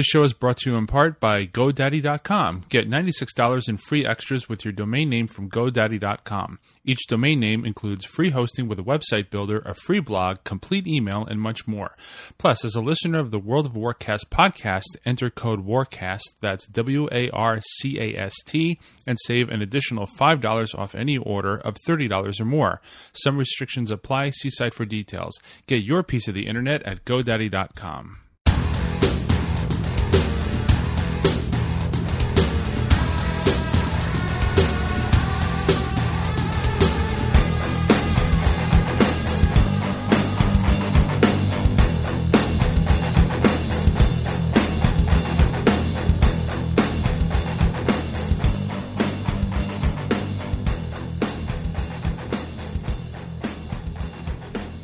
This show is brought to you in part by GoDaddy.com. Get $96 in free extras with your domain name from GoDaddy.com. Each domain name includes free hosting with a website builder, a free blog, complete email, and much more. Plus, as a listener of the World of Warcast podcast, enter code WARCAST, that's W A R C A S T, and save an additional $5 off any order of $30 or more. Some restrictions apply. See site for details. Get your piece of the internet at GoDaddy.com.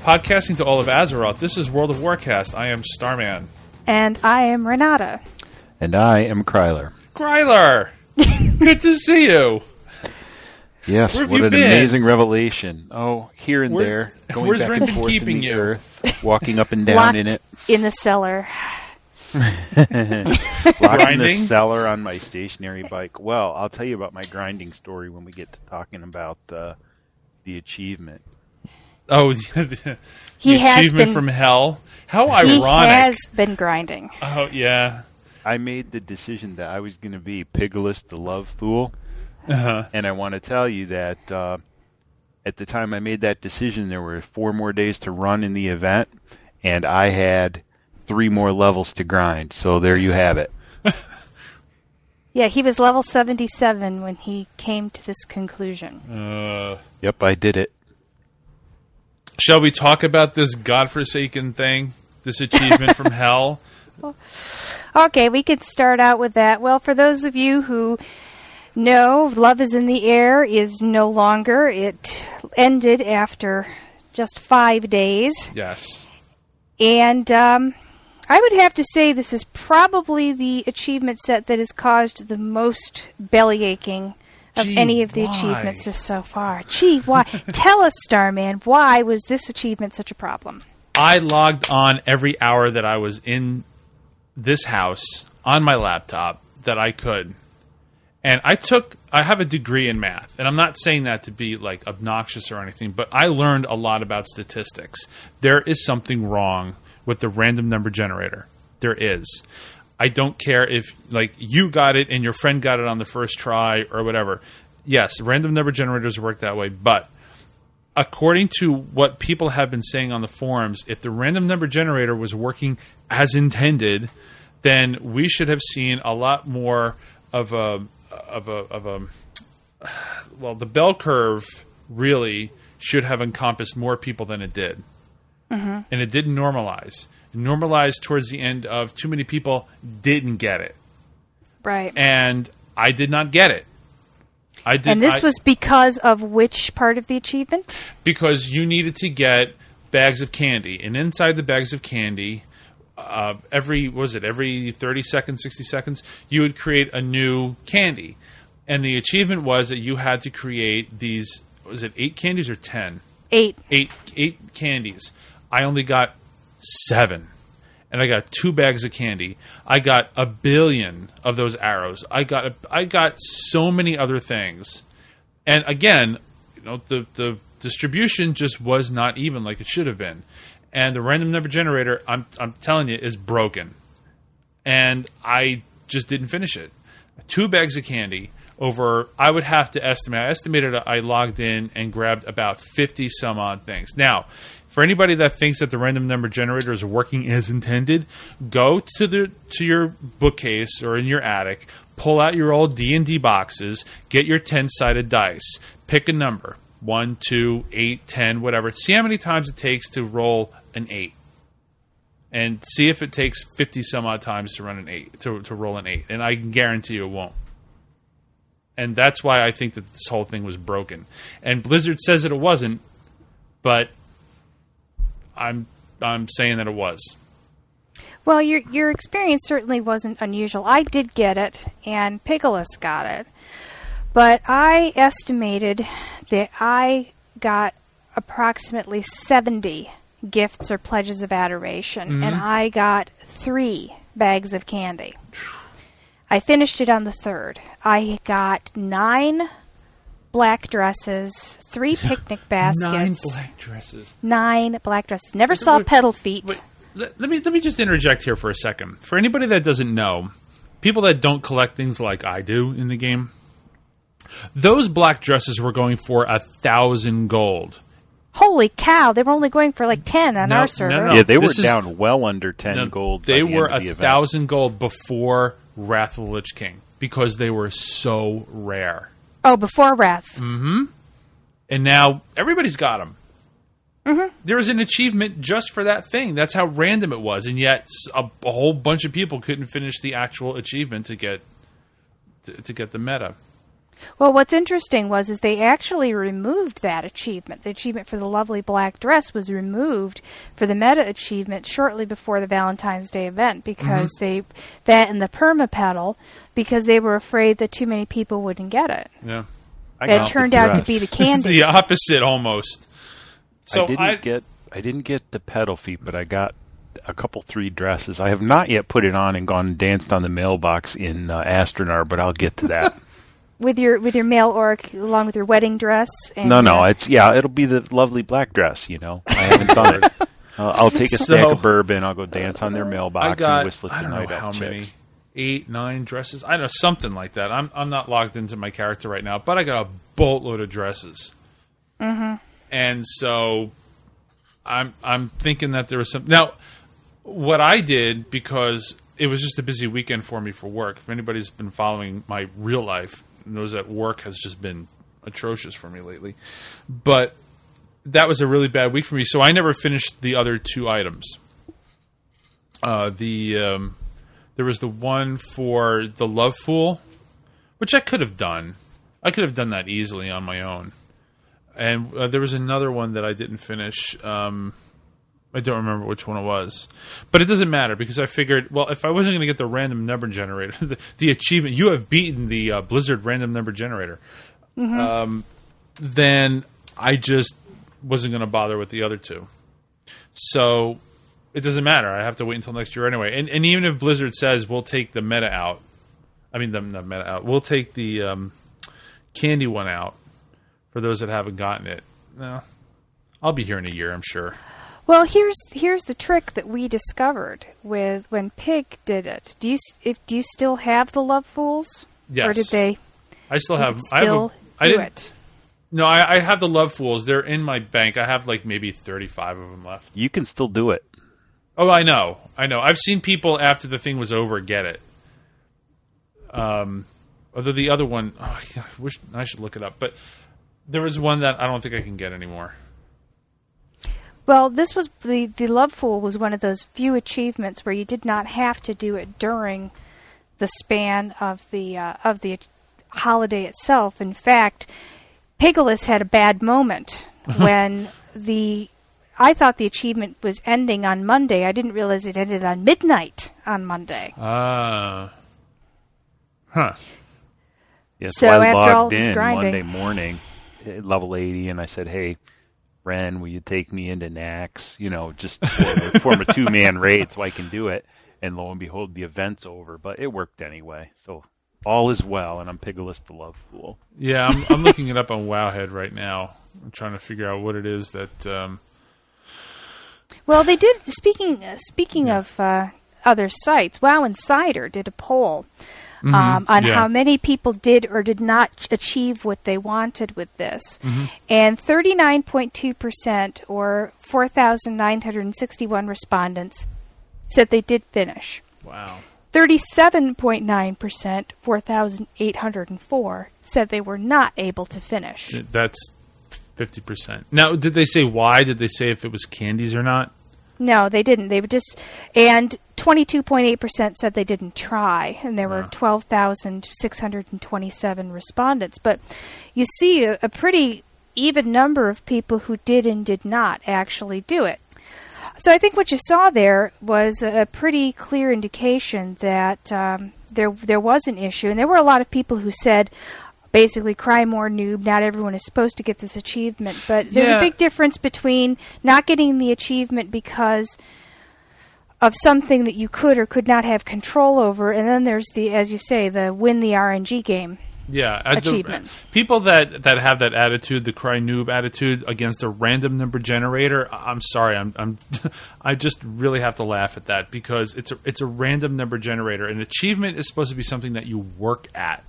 Podcasting to all of Azeroth, this is World of Warcast. I am Starman. And I am Renata. And I am Kryler. Kryler! Good to see you. Yes, what you an been? amazing revelation. Oh, here and Where- there, going where's back Ren and forth keeping in the you? earth, walking up and down Locked in it, in the cellar. locked in the cellar on my stationary bike. Well, I'll tell you about my grinding story when we get to talking about uh, the achievement. Oh, the He has achievement been from hell. How ironic! he ironic. has been grinding. Oh, yeah. I made the decision that I was going to be Pigless the Love Fool, Uh-huh. and I want to tell you that uh, at the time I made that decision, there were four more days to run in the event, and I had three more levels to grind. So there you have it. Yeah, he was level 77 when he came to this conclusion. Uh, Yep, I did it. Shall we talk about this godforsaken thing? This achievement from hell? Okay, we could start out with that. Well, for those of you who know, Love is in the Air is no longer. It ended after just five days. Yes. And um, I would have to say this is probably the achievement set that has caused the most belly aching of Gee, any of the why? achievements just so far. Gee, why? Tell us, Starman, why was this achievement such a problem? I logged on every hour that I was in this house on my laptop that I could. And I took I have a degree in math, and I'm not saying that to be like obnoxious or anything, but I learned a lot about statistics. There is something wrong with the random number generator. There is. I don't care if like you got it and your friend got it on the first try or whatever. Yes, random number generators work that way, but according to what people have been saying on the forums, if the random number generator was working as intended, then we should have seen a lot more of a of a of a well, the bell curve really should have encompassed more people than it did, and it didn't normalize. It normalized towards the end of too many people didn't get it, Right. and I did not get it. I did. And this I- was because of which part of the achievement? because you needed to get bags of candy, and inside the bags of candy, uh, every what was it every thirty seconds, sixty seconds, you would create a new candy, and the achievement was that you had to create these. Was it eight candies or ten? Eight. Eight eight candies. I only got seven. And I got two bags of candy. I got a billion of those arrows. I got a, I got so many other things. And again, you know, the the distribution just was not even like it should have been. And the random number generator, I'm I'm telling you, is broken. And I just didn't finish it. Two bags of candy over I would have to estimate I estimated I logged in and grabbed about 50 some odd things. Now, for anybody that thinks that the random number generator is working as intended, go to the to your bookcase or in your attic, pull out your old D&D boxes, get your 10-sided dice, pick a number, 1, 2, 8, 10, whatever. See how many times it takes to roll an 8 and see if it takes 50 some odd times to run an 8 to to roll an 8 and I can guarantee you it won't. And that's why I think that this whole thing was broken. And Blizzard says that it wasn't, but I'm I'm saying that it was. Well, your your experience certainly wasn't unusual. I did get it, and Pigalus got it, but I estimated that I got approximately seventy gifts or pledges of adoration, and mm-hmm. I got three bags of candy. I finished it on the third. I got nine black dresses, three picnic baskets, Nine black dresses. nine black dresses. Never saw Wait, Peddlefeet. Wait, let, let me let me just interject here for a second. For anybody that doesn't know, people that don't collect things like I do in the game, those black dresses were going for a thousand gold. Holy cow! They were only going for like ten on No, our server. no. yeah, they were is- down well under ten No, gold. by They the were end of a the event. thousand gold before Wrath of the Lich King because they were so rare. Oh, before Wrath. Mm. Hmm. And now everybody's got them. Mm-hmm. There was an achievement just for that thing. That's how random it was, and yet a whole bunch of people couldn't finish the actual achievement to get to, to get the meta. Well, what's interesting was is they actually removed that achievement. The achievement for the lovely black dress was removed for the meta achievement shortly before the Valentine's Day event because they that and the perma pedal because they were afraid that too many people wouldn't get it. Yeah, I It got the turned out to be the candy. the opposite almost. So I didn't I, get I didn't get the Peddlefeet, but I got a couple three dresses. I have not yet put it on and gone and danced on the mailbox in uh, Astronar, but I'll get to that. with your with your male orc along with your wedding dress. And no, no, uh, it's yeah, it'll be the lovely black dress. You know, I haven't done it. Uh, I'll take a stack So- of bourbon. I'll go dance on their mailbox I got and whistle I the don't know night how out many chicks. eight nine dresses. I don't know something like that. I'm I'm not logged into my character right now, but I got a boatload of dresses. Mm-hmm. And so I'm I'm thinking that there was some now. What I did because it was just a busy weekend for me for work. If anybody's been following my real life, knows that work has just been atrocious for me lately. But that was a really bad week for me, so I never finished the other two items. Uh, the um, there was the one for the Love Fool, which I could have done. I could have done that easily on my own. And uh, there was another one that I didn't finish. Um, I don't remember which one it was, but it doesn't matter because I figured, well, if I wasn't going to get the random number generator, the, the achievement, you have beaten the uh, Blizzard random number generator, um, then I just wasn't going to bother with the other two. So it doesn't matter. I have to wait until next year anyway. And, and even if Blizzard says we'll take the meta out, I mean the, the meta out, we'll take the um, candy one out for those that haven't gotten it. No, I'll be here in a year, I'm sure. Well, here's here's the trick that we discovered with when Pig did it. Do you if do you still have the Love Fools? Yes, Or did they I still have. could I have. still A, I do didn't. it? No, I, I have the Love Fools. They're in my bank. I have like maybe thirty-five of them left. You can still do it. Oh, I know, I know. I've seen people after the thing was over get it. Um, although the other one, oh, I wish I should look it up, but there was one that I don't think I can get anymore. Well, this was the the Love Fool was one of those few achievements where you did not have to do it during the span of the uh, of the holiday itself. In fact, Pigalus had a bad moment when the I thought the achievement was ending on Monday. I didn't realize it ended on midnight on Monday. Ah, huh. Yeah, So so, I after all logged this in grinding- Monday morning at level 80 and I said, hey, Ren, will you take me into Naxx? You know, just for, form a two-man raid so I can do it. And lo and behold, the event's over, but it worked anyway. So all is well, and I'm Pigalus the Love Fool. Yeah, I'm, I'm looking it up on Wowhead right now. I'm trying to figure out what it is that. Um, Well, they did. Speaking uh, speaking of uh, other sites, WoW Insider did a poll um, on yeah. how many people did or did not achieve what they wanted with this, and point two percent, or four thousand nine hundred and sixty one respondents, said they did finish. wow. Thirty seven point nine percent, four thousand eight hundred and four, said they were not able to finish. That's fifty percent. Now, did they say why? Did they say if it was candies or not? No, they didn't. They would just and 22.8% said they didn't try, and there were 12,627 respondents. But you see a, a pretty even number of people who did and did not actually do it. So I think what you saw there was a, a pretty clear indication that um, there there was an issue, and there were a lot of people who said. Basically, cry more noob. Not everyone is supposed to get this achievement, but there's Yeah. a big difference between not getting the achievement because of something that you could or could not have control over, and then there's the, as you say, the win the RNG game. Yeah, uh, the- Achievement. people that that have that attitude, the cry noob attitude against a random number generator. I'm sorry, I'm, I'm I just really have to laugh at that because it's a it's a random number generator. An achievement is supposed to be something that you work at,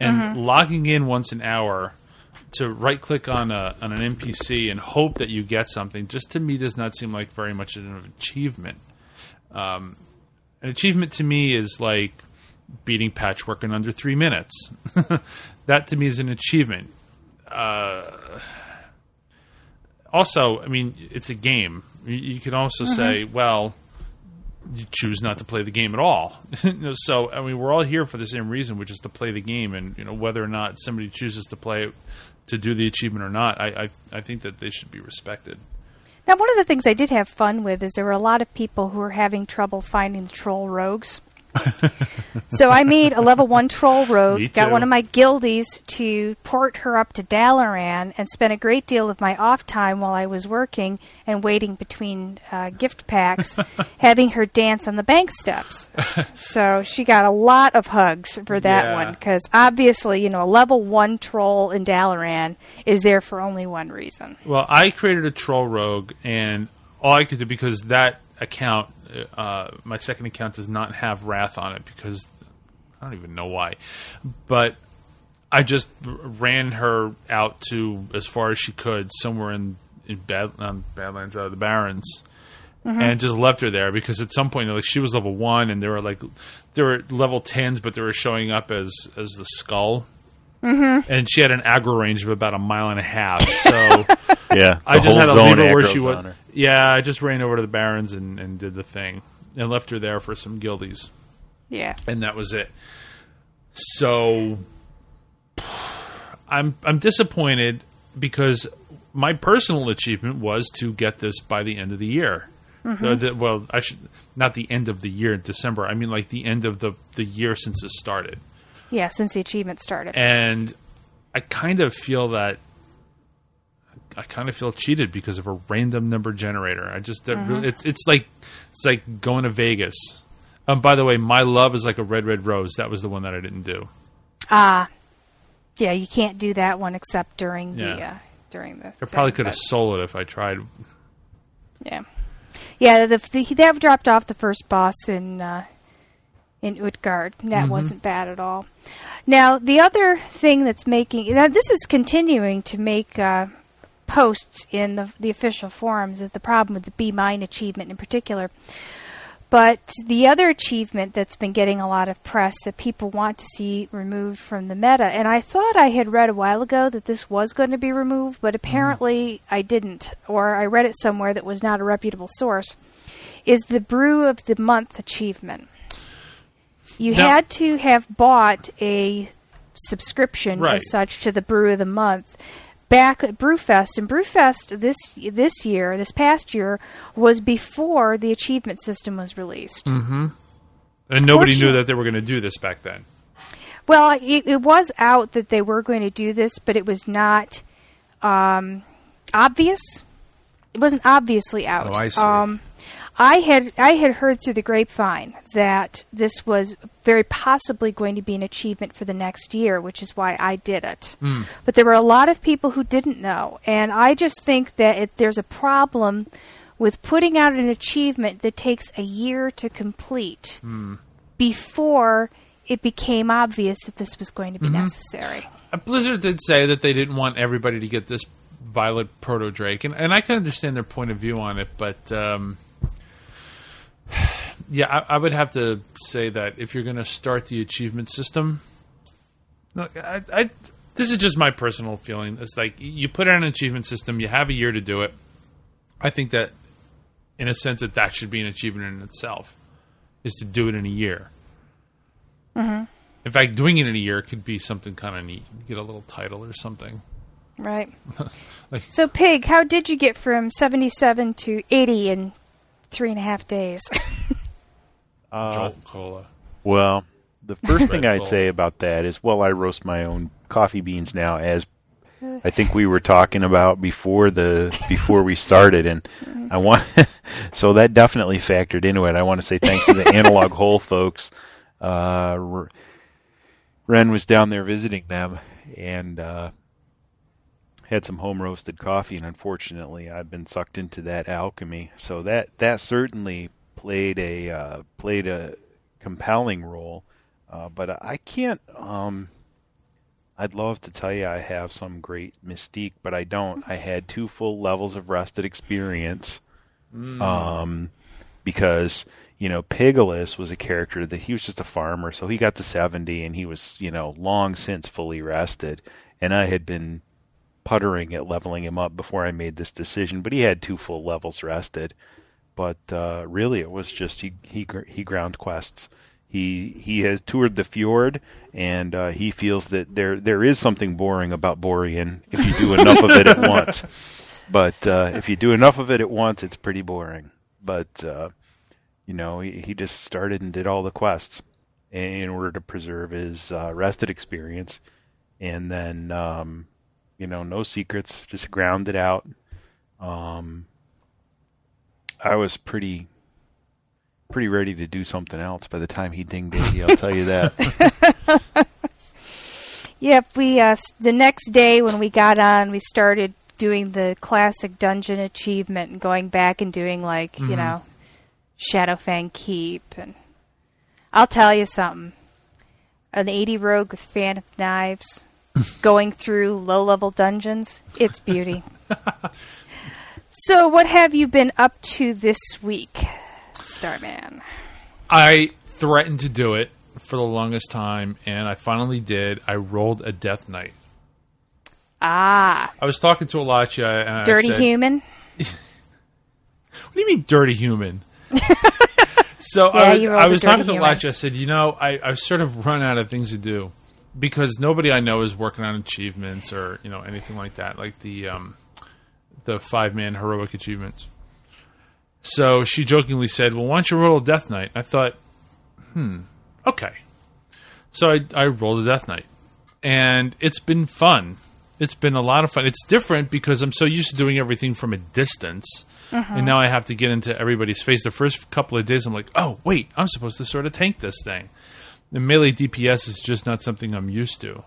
and mm-hmm. logging in once an hour to right click on a on an NPC and hope that you get something just to me does not seem like very much of an achievement. Um, an achievement to me is like beating Patchwerk in under three minutes. that to me is an achievement. Uh, also, I mean, it's a game. You, you can also say, well, you choose not to play the game at all. You know, so, I mean, we're all here for the same reason, which is to play the game, and you know whether or not somebody chooses to play it to do the achievement or not, I, I, I think that they should be respected. Now, one of the things I did have fun with is there were a lot of people who were having trouble finding the troll rogues. So I made a level one troll rogue, got one of my guildies to port her up to Dalaran, and spent a great deal of my off time while I was working and waiting between uh, gift packs, having her dance on the bank steps. so she got a lot of hugs for that Yeah. one because obviously, you know, a level one troll in Dalaran is there for only one reason. Well, I created a troll rogue, and all I could do because that account, uh, my second account, does not have wrath on it because I don't even know why, but I just ran her out to as far as she could somewhere in in Bad, um, Badlands, uh, the Barrens. And just left her there because at some point, like she was level one, and there were like there were level tens, but they were showing up as as the skull, mm-hmm. and she had an aggro range of about a mile and a half. So Yeah, I the just whole had to zone leave her where aggro's she on was. her. Yeah, I just ran over to the Barrens and, and did the thing, and left her there for some guildies, Yeah. and that was it. So I'm I'm disappointed because my personal achievement was to get this by the end of the year. Uh, the- well, I should not the end of the year in December. I mean, like the end of the the year since it started Yeah, since the achievement started. and I kind of feel that I kind of feel cheated because of a random number generator. I just that really, it's it's like it's like going to Vegas. Um, by the way, my love is like a red red rose. That was the one that I didn't do. Ah, yeah, you can't do that one except during the Yeah. uh, during the. I probably could have sold it if I tried. Yeah, yeah. The, the that dropped off the first boss in uh, in Utgarde. That wasn't bad at all. Now the other thing that's making now this is continuing to make uh, posts in the the official forums of the problem with the Be Mine achievement in particular. But the other achievement that's been getting a lot of press that people want to see removed from the meta, and I thought I had read a while ago that this was going to be removed, but apparently I didn't, or I read it somewhere that was not a reputable source, is the Brew of the Month achievement. You Now- had to have bought a subscription Right. as such to the Brew of the Month back at Brewfest, and Brewfest this this year, this past year, was before the achievement system was released. And nobody knew that they were going to do this back then. Well, it, it was out that they were going to do this, but it was not um, obvious. It wasn't obviously out. Oh, I see. Um, I had I had heard through the grapevine that this was very possibly going to be an achievement for the next year, which is why I did it. Hmm. But there were a lot of people who didn't know, and I just think that it, there's a problem with putting out an achievement that takes a year to complete Hmm. before it became obvious that this was going to Mm-hmm. be necessary. Uh, Blizzard did say that they didn't want everybody to get this Violet Proto Drake, and, and I can understand their point of view on it, but um, yeah, I, I would have to say that if you're going to start the achievement system, look, I, I, this is just my personal feeling. It's like you put out an achievement system, you have a year to do it. I think that, in a sense, that that should be an achievement in itself, is to do it in a year. Mm-hmm. In fact, doing it in a year could be something kind of neat. Get a little title or something. Right. Like- so, Pig, how did you get from 77 to 80 in three and a half days? Uh, Jolt Cola. Well, the first thing I'd say about that is, well, I roast my own coffee beans now as I think we were talking about before the before we started, and I want so that definitely factored into it. I want to say thanks to the Analog Hole folks. Uh, Ren was down there visiting them and uh, had some home roasted coffee, and unfortunately, I've been sucked into that alchemy. So that that certainly played a uh, played a compelling role. Uh, but I can't. Um, I'd love to tell you I have some great mystique, but I don't. I had two full levels of rested experience. Mm. Um, because you know Pigalus was a character that he was just a farmer, so he got to 70 and he was you know long since fully rested, and I had been puttering at leveling him up before I made this decision, but he had two full levels rested. But uh, really, it was just he he he ground quests. He he has toured the fjord, and uh, he feels that there there is something boring about Borean if you do enough of it at once. But uh, if you do enough of it at once, it's pretty boring. But uh, you know, he, he just started and did all the quests in order to preserve his uh, rested experience, and then um, you know, no secrets, just ground it out. Um, I was pretty pretty ready to do something else by the time he dinged 80, I'll tell you that. yep, we uh, the next day when we got on, we started doing the classic dungeon achievement and going back and doing like, mm-hmm. you know, Shadowfang Keep and I'll tell you something. An 80 rogue with fan of knives going through low-level dungeons, it's beauty. so, what have you been up to this week? Starman? I threatened to do it for the longest time, and I finally did. I rolled a Death Knight. Ah. I was talking to Alachia, and dirty said, human. what do you mean, dirty human? so yeah, I, I, was talking to Alachia. I said, you know, I, I've sort of run out of things to do because nobody I know is working on achievements or you know anything like that, like the um, the five man heroic achievements. So she jokingly said, "Well, why don't you roll a Death Knight?" I thought, "Hmm, okay." So I, I rolled a Death Knight, and it's been fun. It's been a lot of fun. It's different because I'm so used to doing everything from a distance, uh-huh. and now I have to get into everybody's face. The first couple of days, I'm like, "Oh, wait, I'm supposed to sort of tank this thing." The melee DPS is just not something I'm used to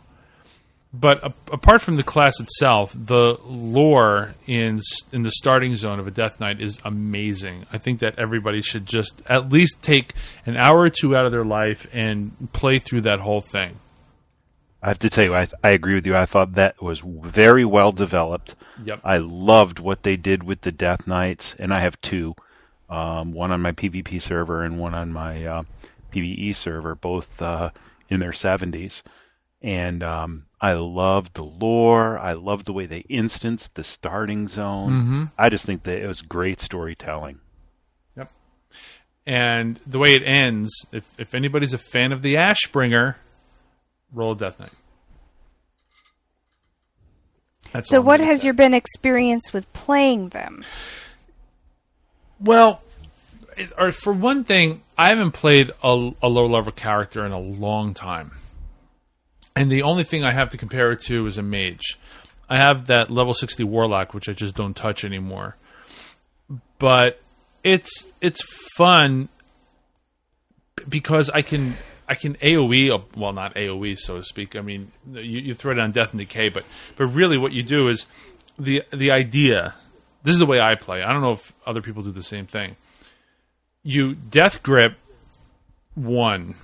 but a- apart from the class itself, the lore in in the starting zone of a Death Knight is amazing. I think that everybody should just at least take an hour or two out of their life and play through that whole thing. I have to tell you, I, I agree with you. I thought that was very well developed. Yep. I loved what they did with the Death Knights, and I have two, um, one on my PvP server and one on my uh, PvE server, both uh, in their 70s and um, I loved the lore. I loved the way they instanced the starting zone. Mm-hmm. I just think that it was great storytelling. Yep. And the way it ends, if if anybody's a fan of the Ashbringer, roll Death Knight. That's so, what has say. your been experience with playing them? Well, or for one thing, I haven't played a, a low level character in a long time and the only thing I have to compare it to is a mage. I have that level 60 warlock, which I just don't touch anymore. But it's it's fun because I can I can AOE uh, well not AOE so to speak. I mean you, you throw it on death and decay, but but really what you do is the the idea. This is the way I play. I don't know if other people do the same thing. You death grip one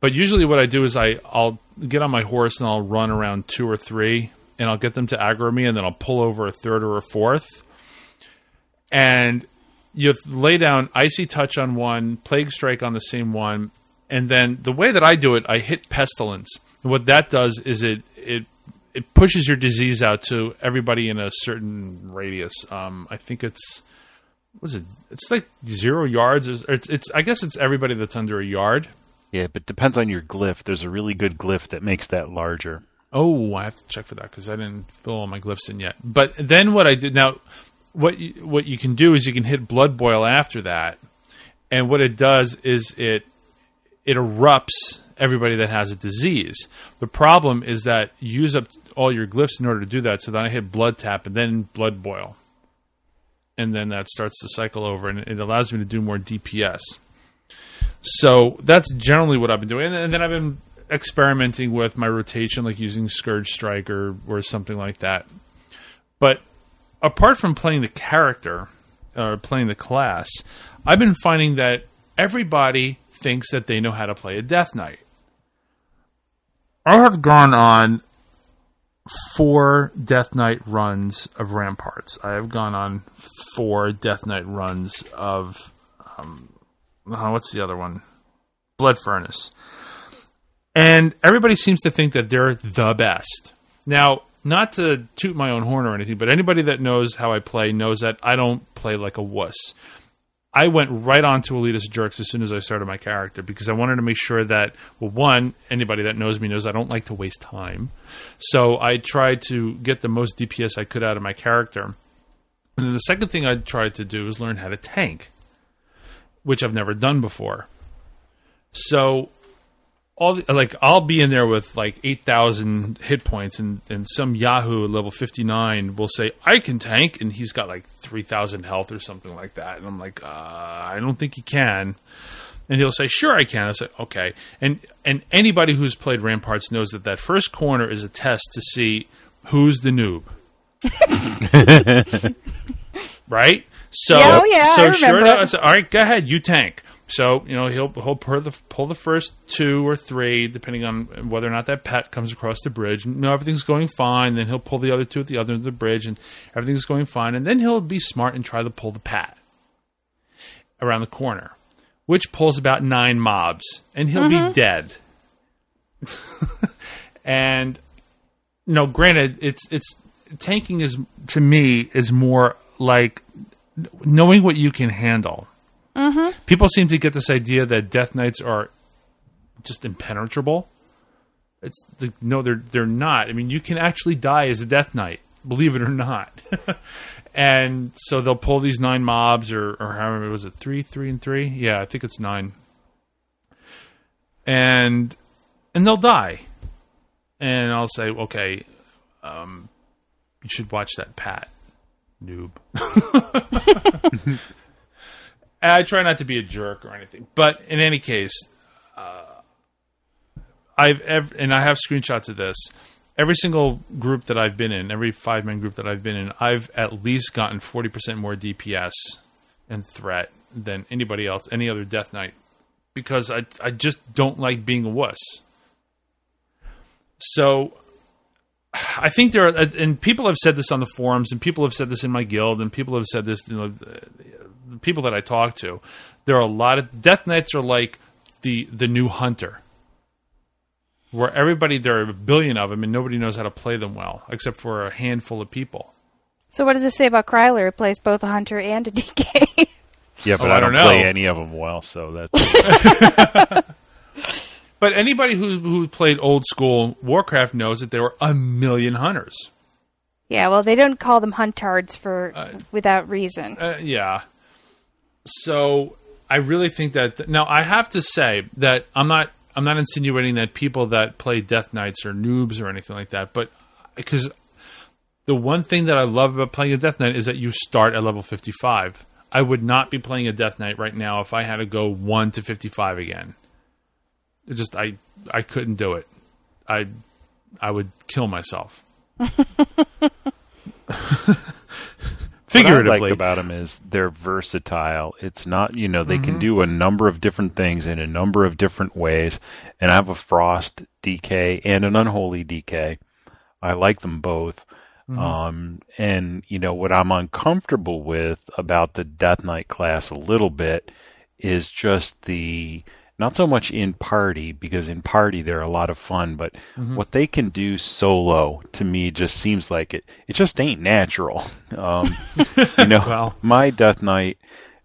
but usually, what I do is I I'll get on my horse and I'll run around two or three, and I'll get them to aggro me, and then I'll pull over a third or a fourth, and you lay down icy touch on one, plague strike on the same one, and then the way that I do it, I hit pestilence. And what that does is it it it pushes your disease out to everybody in a certain radius. Um, I think it's was it? It's like zero yards. It's, it's I guess it's everybody that's under a yard. Yeah, but depends on your glyph. There's a really good glyph that makes that larger. Oh, I have to check for that because I didn't fill all my glyphs in yet. But then what I did now, what you, what you can do is you can hit blood boil after that, and what it does is it it erupts everybody that has a disease. The problem is that you use up all your glyphs in order to do that. So then I hit blood tap and then blood boil, and then that starts the cycle over, and it allows me to do more DPS. So that's generally what I've been doing, and then I've been experimenting with my rotation, like using Scourge Strike or, or something like that. But apart from playing the character or playing the class, I've been finding that everybody thinks that they know how to play a Death Knight. I have gone on four Death Knight runs of Ramparts. I have gone on four Death Knight runs of um, oh, what's the other one? Blood Furnace. And everybody seems to think that they're the best. Now, not to toot my own horn or anything, but anybody that knows how I play knows that I don't play like a wuss. I went right on to Elitist Jerks as soon as I started my character because I wanted to make sure that, well, one, anybody that knows me knows I don't like to waste time. So I tried to get the most DPS I could out of my character. And then the second thing I tried to do is learn how to tank, which I've never done before. So all the, like I'll be in there with like eight thousand hit points, and and some Yahoo level fifty nine will say I can tank, and he's got like three thousand health or something like that, and I'm like, uh, I don't think he can. And he'll say, "Sure, I can." I say, "Okay." And and anybody who's played Ramparts knows that that first corner is a test to see who's the noob, right? So, Yeah, oh, yeah, so I sure remember. enough, I said, "All right, go ahead, you tank." So you know he'll he'll pull the pull the first two or three, depending on whether or not that pet comes across the bridge. And, you know everything's going fine. Then he'll pull the other two at the other end of the bridge, and everything's going fine. And then he'll be smart and try to pull the pat around the corner, which pulls about nine mobs, and he'll be mm-hmm. dead. and you no, granted, it's it's tanking is to me is more like knowing what you can handle. People seem to get this idea that Death Knights are just impenetrable. It's the, no, they're they're not. I mean, you can actually die as a Death Knight, believe it or not. and so they'll pull these nine mobs, or or however was it three, three, and three? Yeah, I think it's nine. And and they'll die. And I'll say, okay, um, you should watch that Pat noob. I try not to be a jerk or anything, but in any case, uh, I've ev- and I have screenshots of this. Every single group that I've been in, every five man group that I've been in, I've at least gotten forty percent more DPS and threat than anybody else, any other Death Knight, because I I just don't like being a wuss. So I think there are, and people have said this on the forums, and people have said this in my guild, and people have said this, you know, the people that I talk to. There are a lot of Death Knights are like the the new hunter, where everybody there are a billion of them, and nobody knows how to play them well, except for a handful of people. So what does this say about Kryler, who plays both a hunter and a DK? Yeah, but Oh, I I don't don't play any of them well, so that's But anybody who who played old school Warcraft knows that there were a million hunters. yeah, well, they don't call them huntards for without reason. Uh, yeah. So I really think that now I have to say that I'm not I'm not insinuating that people that play Death Knights are noobs or anything like that, but uh, because the one thing that I love about playing a Death Knight is that you start at level 55. I would not be playing a Death Knight right now if I had to go 1 to 55 again. It just I I couldn't do it. I I would kill myself. What I Figuratively. like about them is they're versatile. It's not, you know, they can do a number of different things in a number of different ways. And I have a Frost DK and an Unholy DK. I like them both. Um, and, you know, what I'm uncomfortable with about the Death Knight class a little bit is just the, not so much in party, because in party they're a lot of fun, but what they can do solo to me just seems like it, it just ain't natural. Um, you know, my Death Knight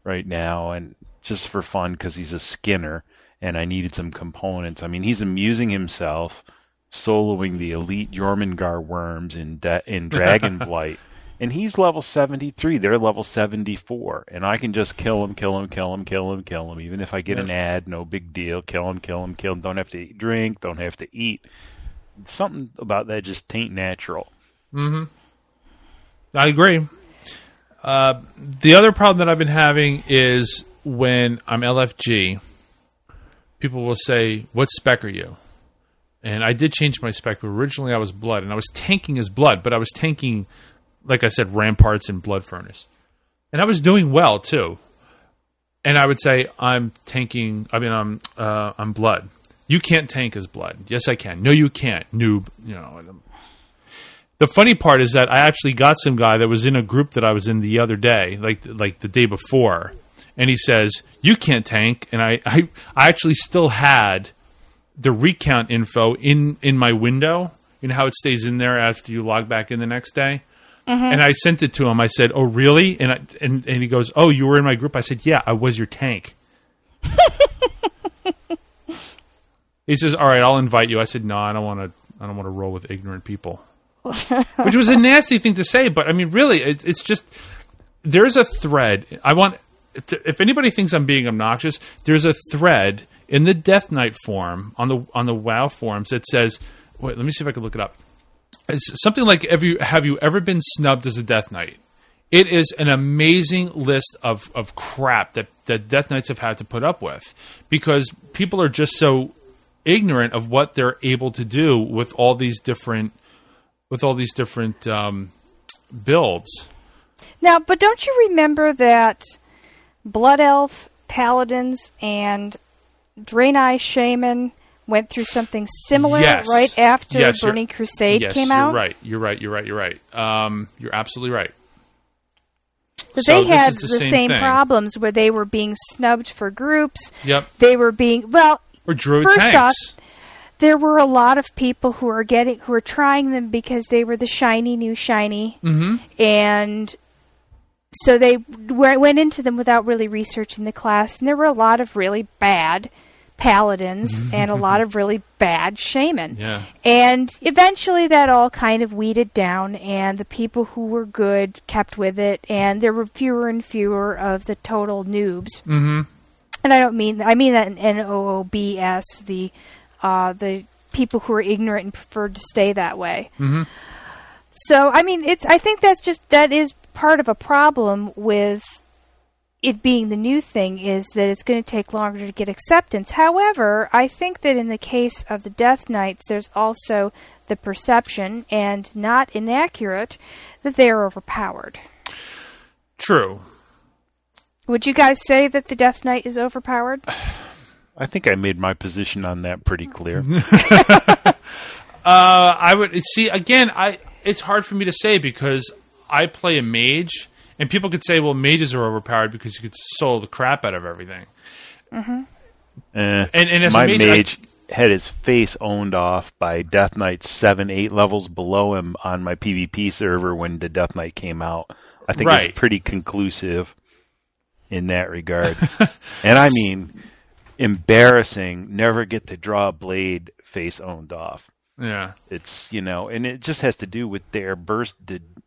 right now, and just for fun because he's a Skinner, and I needed some components. I mean, he's amusing himself, soloing the elite Jormungar worms in De- in Dragon Blight, and he's level 73. They're level 74, and I can just kill him, kill him, kill him, kill him, kill him. Even if I get an ad, no big deal. Kill him, kill him, kill him. Don't have to eat, drink, don't have to eat. Something about that just ain't natural. Hmm. I agree. Uh, the other problem that I've been having is when I'm LFG, people will say, "What spec are you?" And I did change my spec. But originally, I was blood, and I was tanking as blood, but I was tanking, like I said, ramparts and blood furnace, and I was doing well too. And I would say, "I'm tanking. I mean, I'm uh, I'm blood. You can't tank as blood. Yes, I can. No, you can't, noob. You know." the funny part is that I actually got some guy that was in a group that I was in the other day, like like the day before, and he says you can't tank, and I I, I actually still had the recount info in in my window. You know how it stays in there after you log back in the next day. Mm-hmm. And I sent it to him. I said, "Oh, really?" And I, and and he goes, "Oh, you were in my group." I said, "Yeah, I was your tank." he says, "All right, I'll invite you." I said, "No, I don't want to. I don't want to roll with ignorant people." which was a nasty thing to say. But I mean, really, it's, it's just there's a thread. I want if anybody thinks I'm being obnoxious, there's a thread in the Death Knight forum on the on the WoW forums that says, "Wait, let me see if I can look it up." It's something like, "Have you have you ever been snubbed as a Death Knight?" It is an amazing list of, of crap that, that Death Knights have had to put up with because people are just so ignorant of what they're able to do with all these different with all these different um, builds. Now, but don't you remember that Blood Elf, Paladins, and Draenei Shaman went through something similar Yes. right after Yes, Burning Crusade yes, came you're out? right. You're right. You're right. You're right. Um, you're absolutely right. But So they had the, the same same problems where they were being snubbed for groups. Yep. They were being well. Or Druid First tanks. There were a lot of people who were getting who were trying them because they were the shiny new shiny, mm-hmm. and so they w- went into them without really researching the class. And there were a lot of really bad paladins and a lot of really bad shaman. Yeah. And eventually that all kind of weeded down, and the people who were good kept with it, and there were fewer and fewer of the total noobs. Mm-hmm. And I don't mean I mean that in N O O B S, the uh, the people who are ignorant and preferred to stay that way. Mm-hmm. So I mean, it's I think that's just that is part of a problem with it being the new thing is that it's going to take longer to get acceptance. However, I think that in the case of the Death Knights, there's also the perception, and not inaccurate, that they are overpowered. True. Would you guys say that the Death Knight is overpowered? I think I made my position on that pretty clear. Uh, I would see again. I it's hard for me to say because I play a mage, and people could say, "Well, mages are overpowered because you could soul the crap out of everything." Eh, And, and as my a mage, I- had his face owned off by Death Knight seven, eight levels below him on my PvP server when the Death Knight came out. I think Right. it's pretty conclusive in that regard. and I mean, embarrassing. Never get to draw a blade face owned off. yeah, It's you know, and it just has to do with their burst,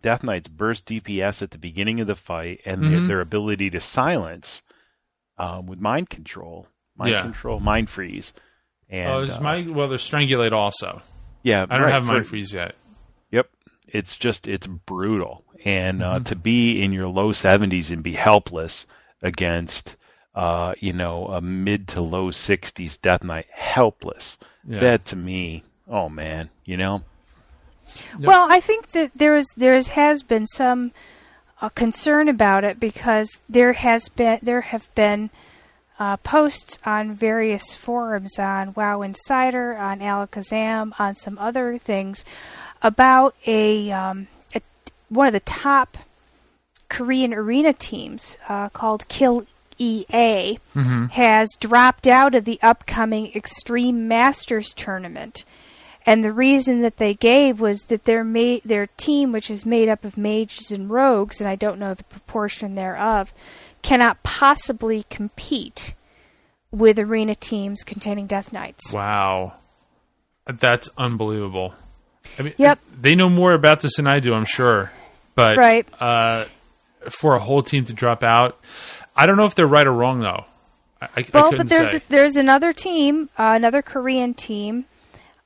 Death Knight's burst DPS at the beginning of the fight, and their, Mhm. their ability to silence um, with mind control, mind Yeah. control, mind freeze. And oh, there's uh, my well, there's strangulate also. yeah, I don't right, have for- mind freeze yet. Yep, it's just it's brutal, and Mm-hmm. uh, to be in your low 70s and be helpless against. Uh, you know, a mid to low 60s Death Knight, helpless. Yeah. That to me, oh man, you know, Well, I think that there is there is, has been some uh, concern about it because there has been there have been uh, posts on various forums on WoW Insider, on Allakhazam, on some other things about a, um, a one of the top Korean arena teams uh, called Kill EA has dropped out of the upcoming Extreme Masters tournament. And the reason that they gave was that their ma- their team, which is made up of mages and rogues, and I don't know the proportion thereof, cannot possibly compete with arena teams containing Death Knights. Wow, that's unbelievable. I mean, Yep. they know more about this than I do, I'm sure. but Right. uh, for a whole team to drop out, I don't know if they're right or wrong though. I, I, I Well, but there's say. there's another team, uh, another Korean team,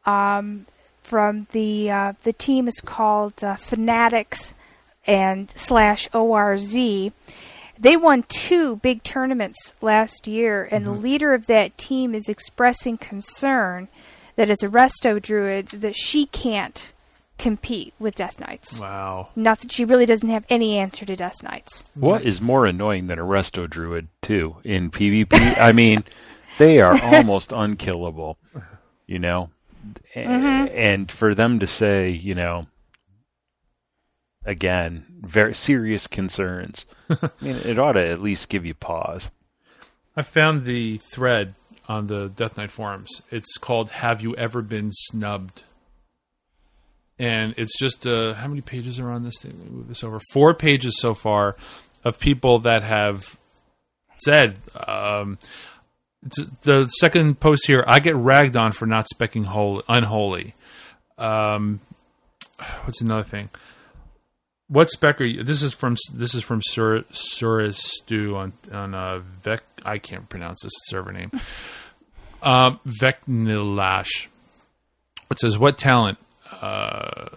um, from the uh, the team is called uh, Fanatics and slash ORZ. They won two big tournaments last year, and Mm-hmm. the leader of that team is expressing concern that as a resto druid that she can't compete with Death Knights. wow. Not that she really doesn't have any answer to Death Knights. What is more annoying than a resto druid too in PvP? I mean, they are almost unkillable. You know, A- and for them to say, you know, again, very serious concerns. I mean, it ought to at least give you pause. I found the thread on the Death Knight forums. It's called "Have You Ever Been Snubbed?" And it's just uh, how many pages are on this thing? Let me move this over. Four pages so far of people that have said. Um, t- the second post here, I get ragged on for not specking holy, unholy. Um, what's another thing? What spec are you? This is from this is from Sur Suris Stew on on uh, Vec. I can't pronounce this server name. Um, Vek'nilash. It says what talent? Uh,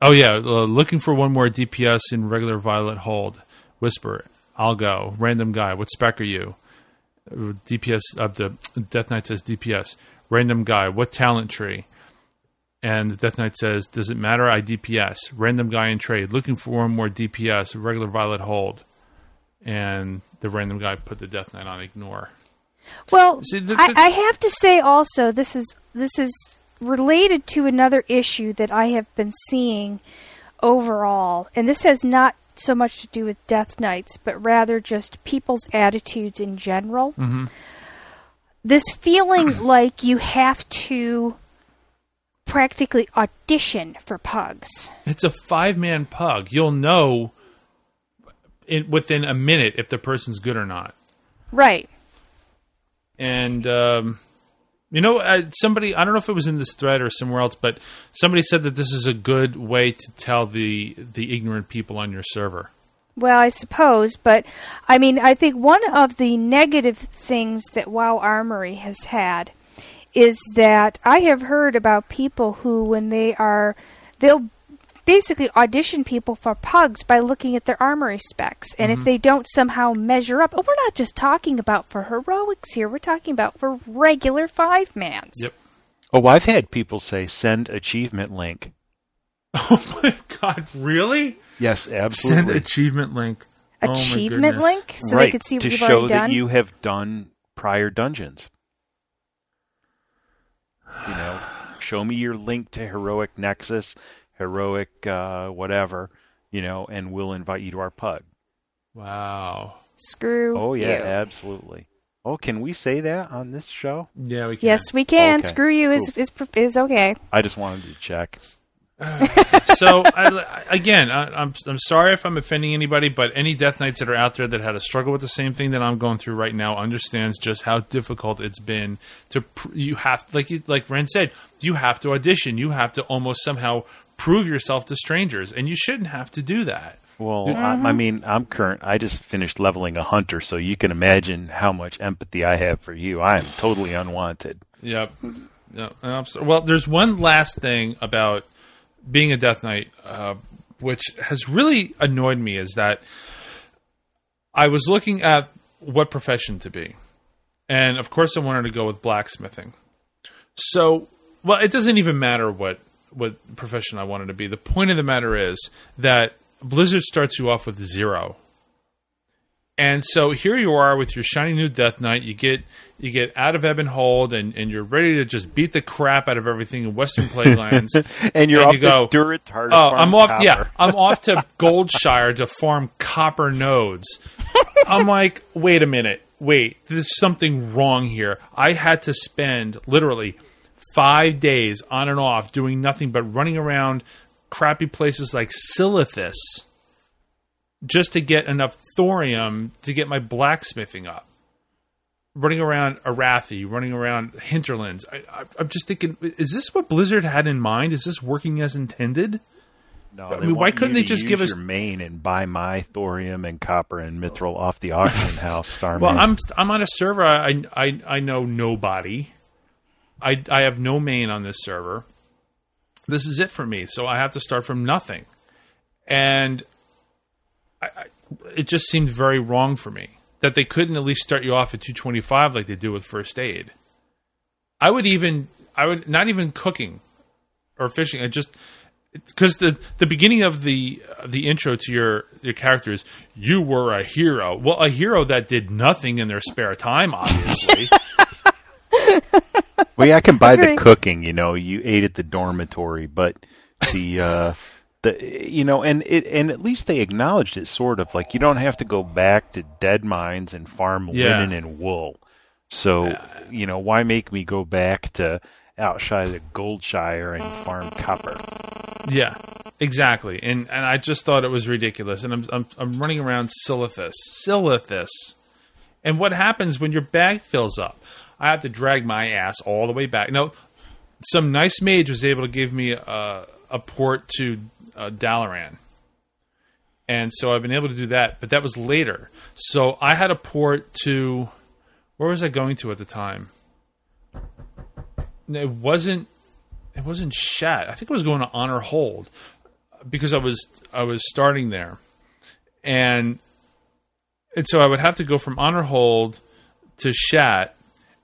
oh yeah, uh, looking for one more DPS in regular Violet Hold. Whisper. I'll go. Random guy. What spec are you? DPS up to Death Knight says DPS. Random guy. What talent tree? And Death Knight says, "Does it matter? I DPS. Random guy in trade, looking for one more DPS. Regular Violet hold." And the random guy put the Death Knight on ignore. Well, See, the- I, I have to say also this is this is related to another issue that I have been seeing overall, and this has not so much to do with Death Knights, but rather just people's attitudes in general. Mm-hmm. This feeling like you have to practically audition for pugs. It's a five-man pug. You'll know in, within a minute if the person's good or not. Right. And um, you know, uh, somebody I don't know if it was in this thread or somewhere else, but somebody said that this is a good way to tell the the ignorant people on your server. Well, I suppose, but I mean, I think one of the negative things that WoW Armory has had is that I have heard about people who, when they are, they'll basically audition people for pugs by looking at their armory specs, and if mm-hmm. they don't somehow measure up, oh, we're not just talking about for heroics here; we're talking about for regular five mans. Yep. Oh, I've had people say send achievement link. Oh my god, really? Yes, absolutely. Send achievement link. Oh Achievement goodness. link, so right they could see what to you've show that done. you have done prior dungeons. You know, show me your link to heroic nexus, heroic uh, whatever, you know, and we'll invite you to our pug. Wow. Screw Oh yeah, you. absolutely. Oh, can we say that on this show? Yeah, we can. Yes, we can. Okay, Screw you is, is is okay. I just wanted to check. so I, again, I, I'm I'm sorry if I'm offending anybody, but any Death Knights that are out there that had a struggle with the same thing that I'm going through right now understands just how difficult it's been to you have like you, like Ren said, you have to audition, you have to almost somehow prove yourself to strangers, and you shouldn't have to do that. Well, I, I mean, I'm current. I just finished leveling a hunter, so you can imagine how much empathy I have for you. I am totally unwanted. Yep. yep. So- well, there's one last thing about being a Death Knight, uh, which has really annoyed me, is that I was looking at what profession to be, and of course, I wanted to go with blacksmithing. So, well, it doesn't even matter what what profession I wanted to be. The point of the matter is that Blizzard starts you off with zero. And so here you are with your shiny new Death Knight. You get you get out of Ebonhold, and, and you're ready to just beat the crap out of everything in Western Plaguelands. And you're And off you go, to Duratard. Oh, I'm off. copper. Yeah, I'm off to Goldshire to farm copper nodes. I'm like, wait a minute, wait. There's something wrong here. I had to spend literally five days on and off doing nothing but running around crappy places like Silithus just to get enough thorium to get my blacksmithing up. Running around Arathi, running around Hinterlands. I, I, I'm just thinking, is this what Blizzard had in mind? Is this working as intended? No, I mean, why couldn't they just give us- your main and buy my thorium and copper and mithril off the auction house, Starman? Well, I'm I'm on a server. I I I know nobody. I I have no main on this server. This is it for me. So I have to start from nothing, and I, I, it just seemed very wrong for me that they couldn't at least start you off at 225 like they do with first aid. I would even I would not even cooking or fishing. I just because the the beginning of the the intro to your your character is you were a hero. Well, a hero that did nothing in their spare time, obviously. well, yeah, I can buy the cooking. You know, you ate at the dormitory, but the uh, the you know, and it and at least they acknowledged it, sort of like you don't have to go back to dead mines and farm Yeah. linen and wool. So you know, why make me go back to outside of Goldshire and farm copper? yeah, exactly. And and I just thought it was ridiculous. And I'm I'm, I'm running around Silithus, Silithus, and what happens when your bag fills up? I have to drag my ass all the way back. Now, some nice mage was able to give me a, a port to uh, Dalaran. And so I've been able to do that, but that was later. So I had a port to where was I going to at the time? It wasn't it wasn't Shat. I think I was going to Honor Hold because I was I was starting there. And and so I would have to go from Honor Hold to Shat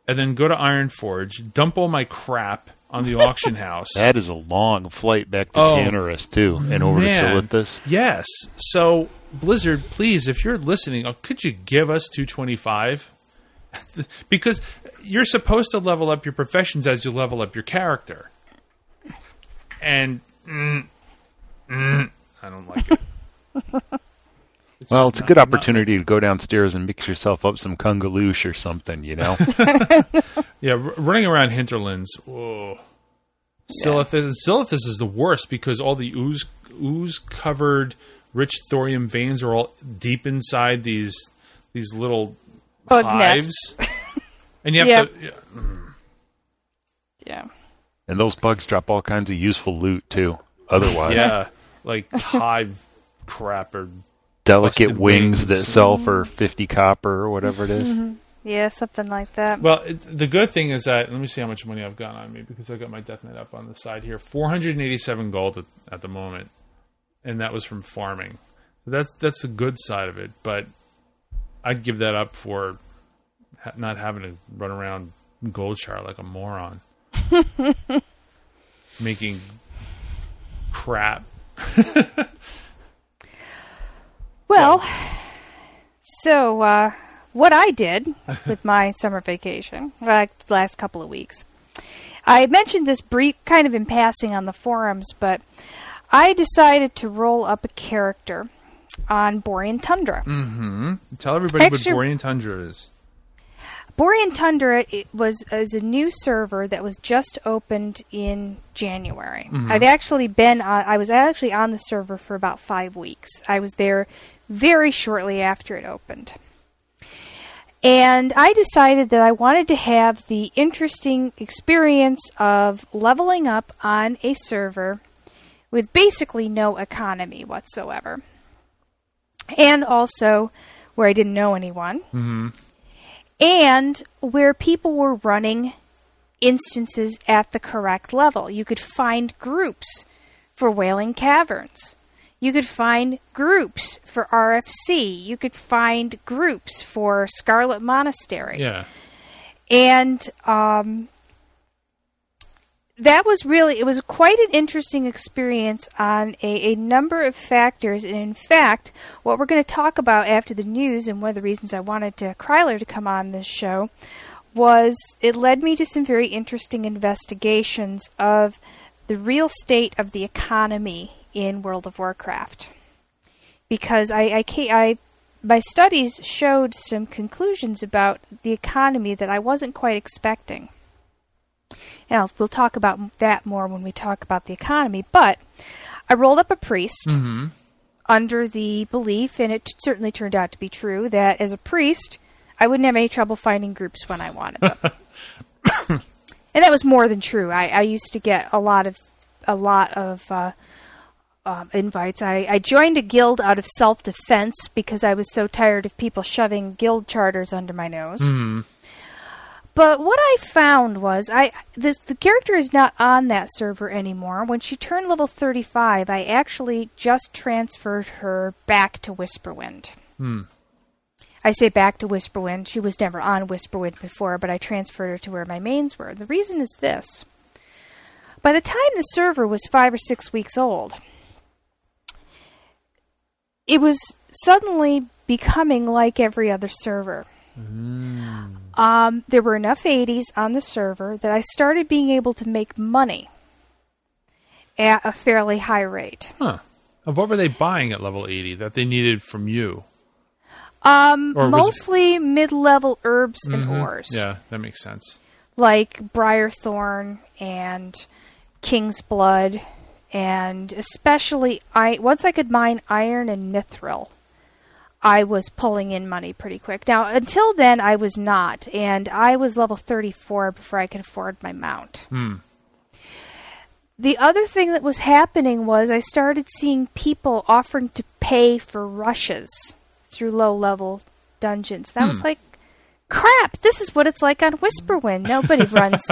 and then go to Ironforge, dump all my crap on the auction house. That is a long flight back to Oh, Tanaris too, and over man. to Silithus. Yes. So Blizzard, please, if you're listening, uh, could you give us 225? because you're supposed to level up your professions as you level up your character. And mm, mm, I don't like it. It's Well, just it's a not- good not- opportunity to go downstairs and mix yourself up some kungaloosh or something, you know. Yeah, r- running around hinterlands. Oh. Whoa. Silithus, Silithus is the worst because all the ooze ooze covered rich thorium veins are all deep inside these these little Bug hives, and you have Yep. to. yeah, Yeah. and those bugs drop all kinds of useful loot too. Otherwise, Yeah, like hive crap or delicate Busted wings, wings. that sell for mm-hmm. fifty copper or whatever it is. Mm-hmm. Yeah, something like that. Well, it, the good thing is that let me see how much money I've got on me because I got my Death Knight up on the side here. Four hundred and eighty-seven gold at, at the moment, and that was from farming. So that's that's the good side of it. But I'd give that up for ha- not having to run around Goldshire like a moron, making crap. Well, so uh, what I did with my summer vacation, like the last couple of weeks, I mentioned this brief, kind of in passing on the forums, but I decided to roll up a character on Borean Tundra. Mm-hmm. Tell everybody Actually- what Borean Tundra is. Borean Tundra it was is a new server that was just opened in January. I've actually been on, I was actually on the server for about five weeks. I was there very shortly after it opened. And I decided that I wanted to have the interesting experience of leveling up on a server with basically no economy whatsoever. And also where I didn't know anyone mm-hmm. and where people were running instances at the correct level. You could find groups for Wailing Caverns. You could find groups for RFC. You could find groups for Scarlet Monastery. Yeah. And um, that was really, it was quite an interesting experience on a, a number of factors. And in fact, what we're going to talk about after the news, and one of the reasons I wanted to Kryler to come on this show, was it led me to some very interesting investigations of the real state of the economy in World of Warcraft. Because I, I, I my studies showed some conclusions about the economy that I wasn't quite expecting. And I'll, we'll talk about that more when we talk about the economy. But I rolled up a priest under the belief, and it certainly turned out to be true, that as a priest, I wouldn't have any trouble finding groups when I wanted them. and that was more than true. I, I used to get a lot of a lot of uh, um, invites. I, I joined a guild out of self defense because I was so tired of people shoving guild charters under my nose. Mm. But what I found was I this the character is not on that server anymore. When she turned level 35, I actually just transferred her back to Whisperwind. Hmm. I say back to Whisperwind. She was never on Whisperwind before, but I transferred her to where my mains were. The reason is this. By the time the server was 5 or 6 weeks old, it was suddenly becoming like every other server. Um, there were enough 80s on the server that I started being able to make money at a fairly high rate. Huh. And what were they buying at level 80 that they needed from you? Um, Or was it- mostly mid-level herbs and Mhm. ores, Yeah, that makes sense. like Briarthorn and King's Blood, and especially I. Once I could mine iron and mithril, I was pulling in money pretty quick. Now, until then, I was not, and I was level 34 before I could afford my mount. Hmm. The other thing that was happening was I started seeing people offering to pay for rushes through low level dungeons. And I was Hmm. like, crap, this is what it's like on Whisperwind. Nobody runs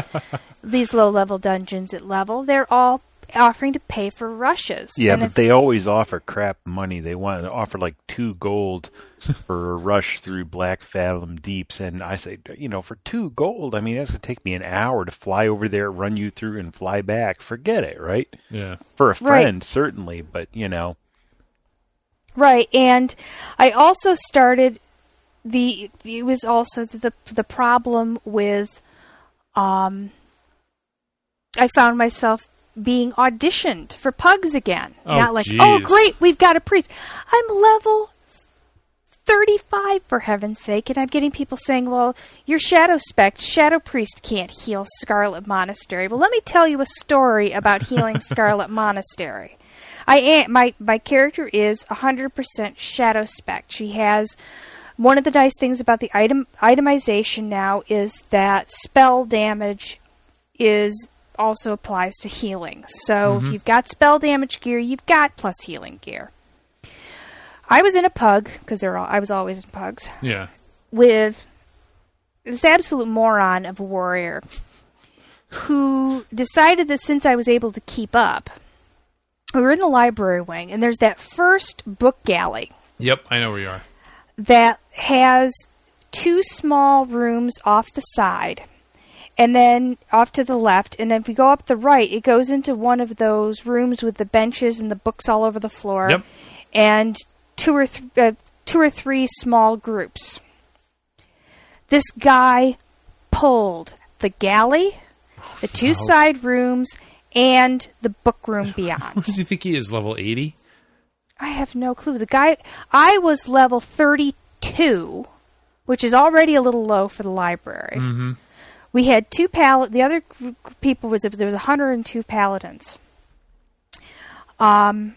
these low level dungeons at level. They're all offering to pay for rushes. Yeah, And but if- they always offer crap money. They want to offer like two gold for a rush through Blackfathom Deeps, and I say, you know, for two gold, I mean, that's gonna take me an hour to fly over there, run you through, and fly back. Forget it, right? Yeah. For a Right. friend, certainly, but you know, Right, and I also started the it was also the the problem with um I found myself being auditioned for pugs again. Oh, Not like, "Oh, great, we've got a priest." I'm level 35 for heaven's sake and I'm getting people saying, "Well, your shadow spec, shadow priest can't heal Scarlet Monastery." Well, let me tell you a story about healing Scarlet Monastery. I am my my character is 100% shadow spec. She has one of the nice things about the item itemization now is that spell damage is also applies to healing. So if you've got spell damage gear, you've got plus healing gear. I was in a pug because they're all, I was always in pugs Yeah. with this absolute moron of a warrior who decided that since I was able to keep up, we were in the library wing, and there's that first book galley Yep, I know where you are. that has two small rooms off the side and then off to the left and if you go up the right it goes into one of those rooms with the benches and the books all over the floor Yep. and two or th- uh, two or three small groups this guy pulled the galley the two side rooms and the book room beyond Does he think he is level 80? I have no clue. The guy, I was level 32, which is already a little low for the library. Mhm. We had two pal. The other people was there was 102 paladins. Um,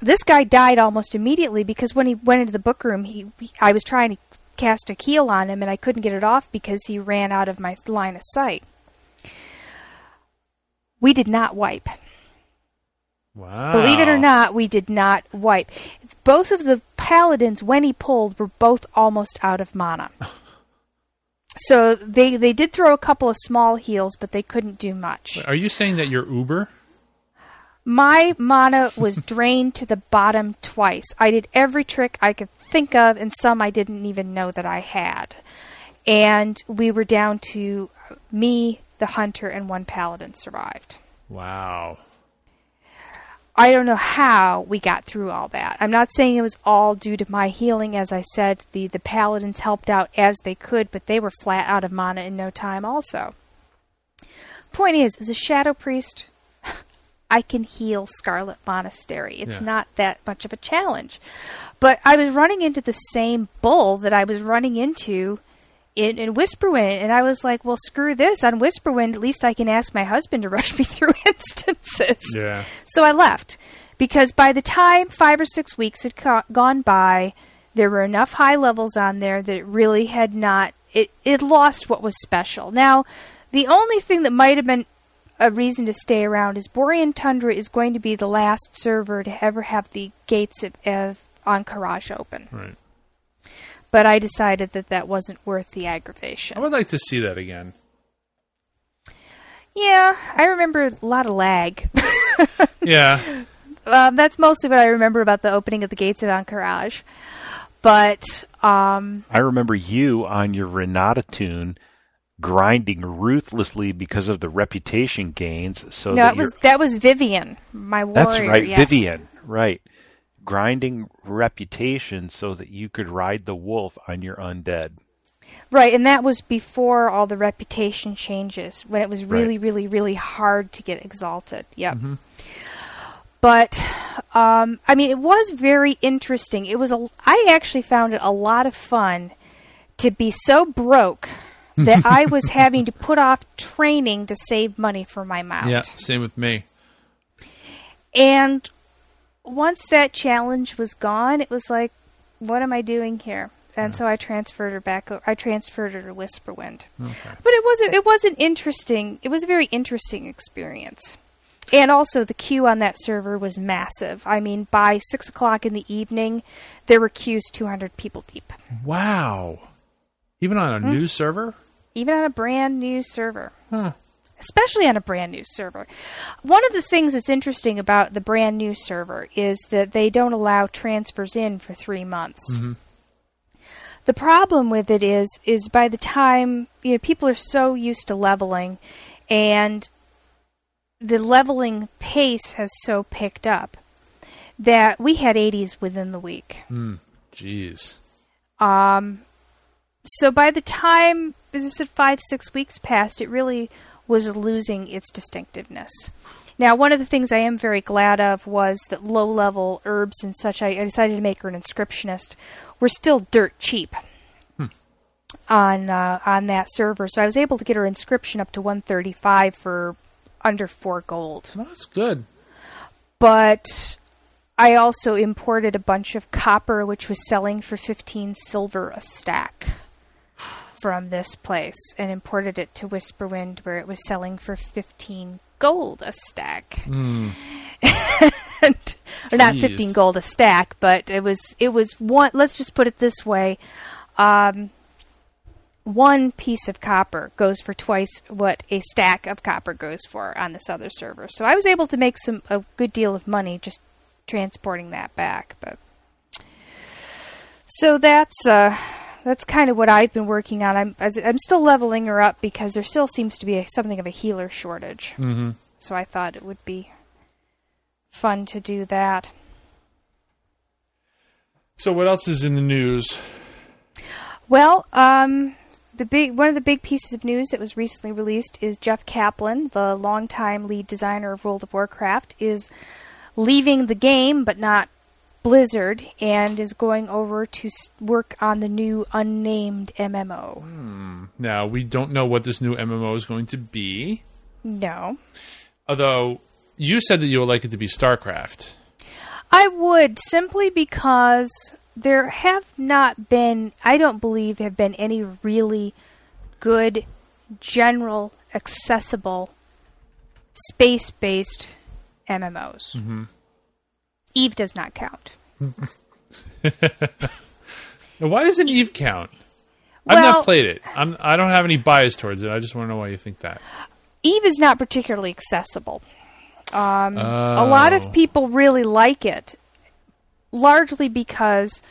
this guy died almost immediately because when he went into the book room, he, he I was trying to cast a keel on him and I couldn't get it off because he ran out of my line of sight. We did not wipe. Wow. Believe it or not, we did not wipe. Both of the paladins, when he pulled, were both almost out of mana. so they they did throw a couple of small heals, but they couldn't do much. Are you saying that you're Uber? My mana was drained to the bottom twice. I did every trick I could think of, and some I didn't even know that I had. And we were down to me, the hunter, and one paladin survived. Wow. I don't know how we got through all that. I'm not saying it was all due to my healing. As I said, the, the paladins helped out as they could, but they were flat out of mana in no time, also. Point is, as a shadow priest, I can heal Scarlet Monastery. It's Yeah. not that much of a challenge. But I was running into the same bull that I was running into in, in Whisperwind, and I was like, well, screw this. On Whisperwind, at least I can ask my husband to rush me through instances. Yeah. So I left because by the time five or six weeks had co- gone by, there were enough high levels on there that it really had not. It it lost what was special. Now, the only thing that might have been a reason to stay around is Borean Tundra is going to be the last server to ever have the gates of, of Ahn'Qiraj open. Right. But I decided that that wasn't worth the aggravation. I would like to see that again. Yeah, I remember a lot of lag. Yeah. um, that's mostly what I remember about the opening of the gates of Ahn'Qiraj. But um, I remember you on your Renata tune grinding ruthlessly because of the reputation gains. So no, that that was you're- that was Vivian, my warrior. that's right, yes. Vivian, right? Grinding reputation so that you could ride the wolf on your undead. Right, and that was before all the reputation changes, when it was Right. really, really, really hard to get exalted. Yep. But, um, I mean, it was very interesting. It was a. I actually found it a lot of fun to be so broke that I was having to put off training to save money for my mount. Yeah. Same with me. And once that challenge was gone, it was like, what am I doing here? And so I transferred her back. I transferred her to Whisperwind. Okay. But it was a, it was an interesting. It was a very interesting experience. And also, the queue on that server was massive. I mean, by six o'clock in the evening, there were queues 200 people deep, Wow. Even on a Hmm? new server? even on a brand new server. Huh. Especially on a brand new server. One of the things that's interesting about the brand new server is that they don't allow transfers in for three months. Mm-hmm. The problem with it is, is by the time you know people are so used to leveling, and the leveling pace has so picked up that we had 80s within the week. Hmm. Jeez. Um, so by the time as I said five six weeks passed, it really was losing its distinctiveness. Now, one of the things I am very glad of was that low level herbs and such. I, I decided to make her an inscriptionist. Were still dirt cheap on uh, on that server, so I was able to get her inscription up to 135 for under four gold Well, that's good. but I also imported a bunch of copper, which was selling for 15 silver a stack from this place, and imported it to Whisperwind, where it was selling for 15 gold a stack. and, or not 15 gold a stack, but it was it was one. Let's just put it this way. Um, one piece of copper goes for twice what a stack of copper goes for on this other server. So I was able to make some a good deal of money just transporting that back. But so that's uh, that's kind of what I've been working on. I'm as- I'm still leveling her up because there still seems to be a, something of a healer shortage. Mm-hmm. So I thought it would be fun to do that. So, what else is in the news? Well, um, the big one of the big pieces of news that was recently released is Jeff Kaplan, the longtime lead designer of World of Warcraft, is leaving the game, but not Blizzard, and is going over to work on the new unnamed MMO. Now, we don't know what this new MMO is going to be. No, Although, you said that you would like it to be StarCraft. I would simply because there have not been, I don't believe, have been any really good, general, accessible, space based MMOs. Mm-hmm. Eve does not count. Why doesn't Eve count? I've not played it. I'm, I don't have any bias towards it. I just want to know why you think that. Eve is not particularly accessible. Um, A lot Oh. of people really like it, largely because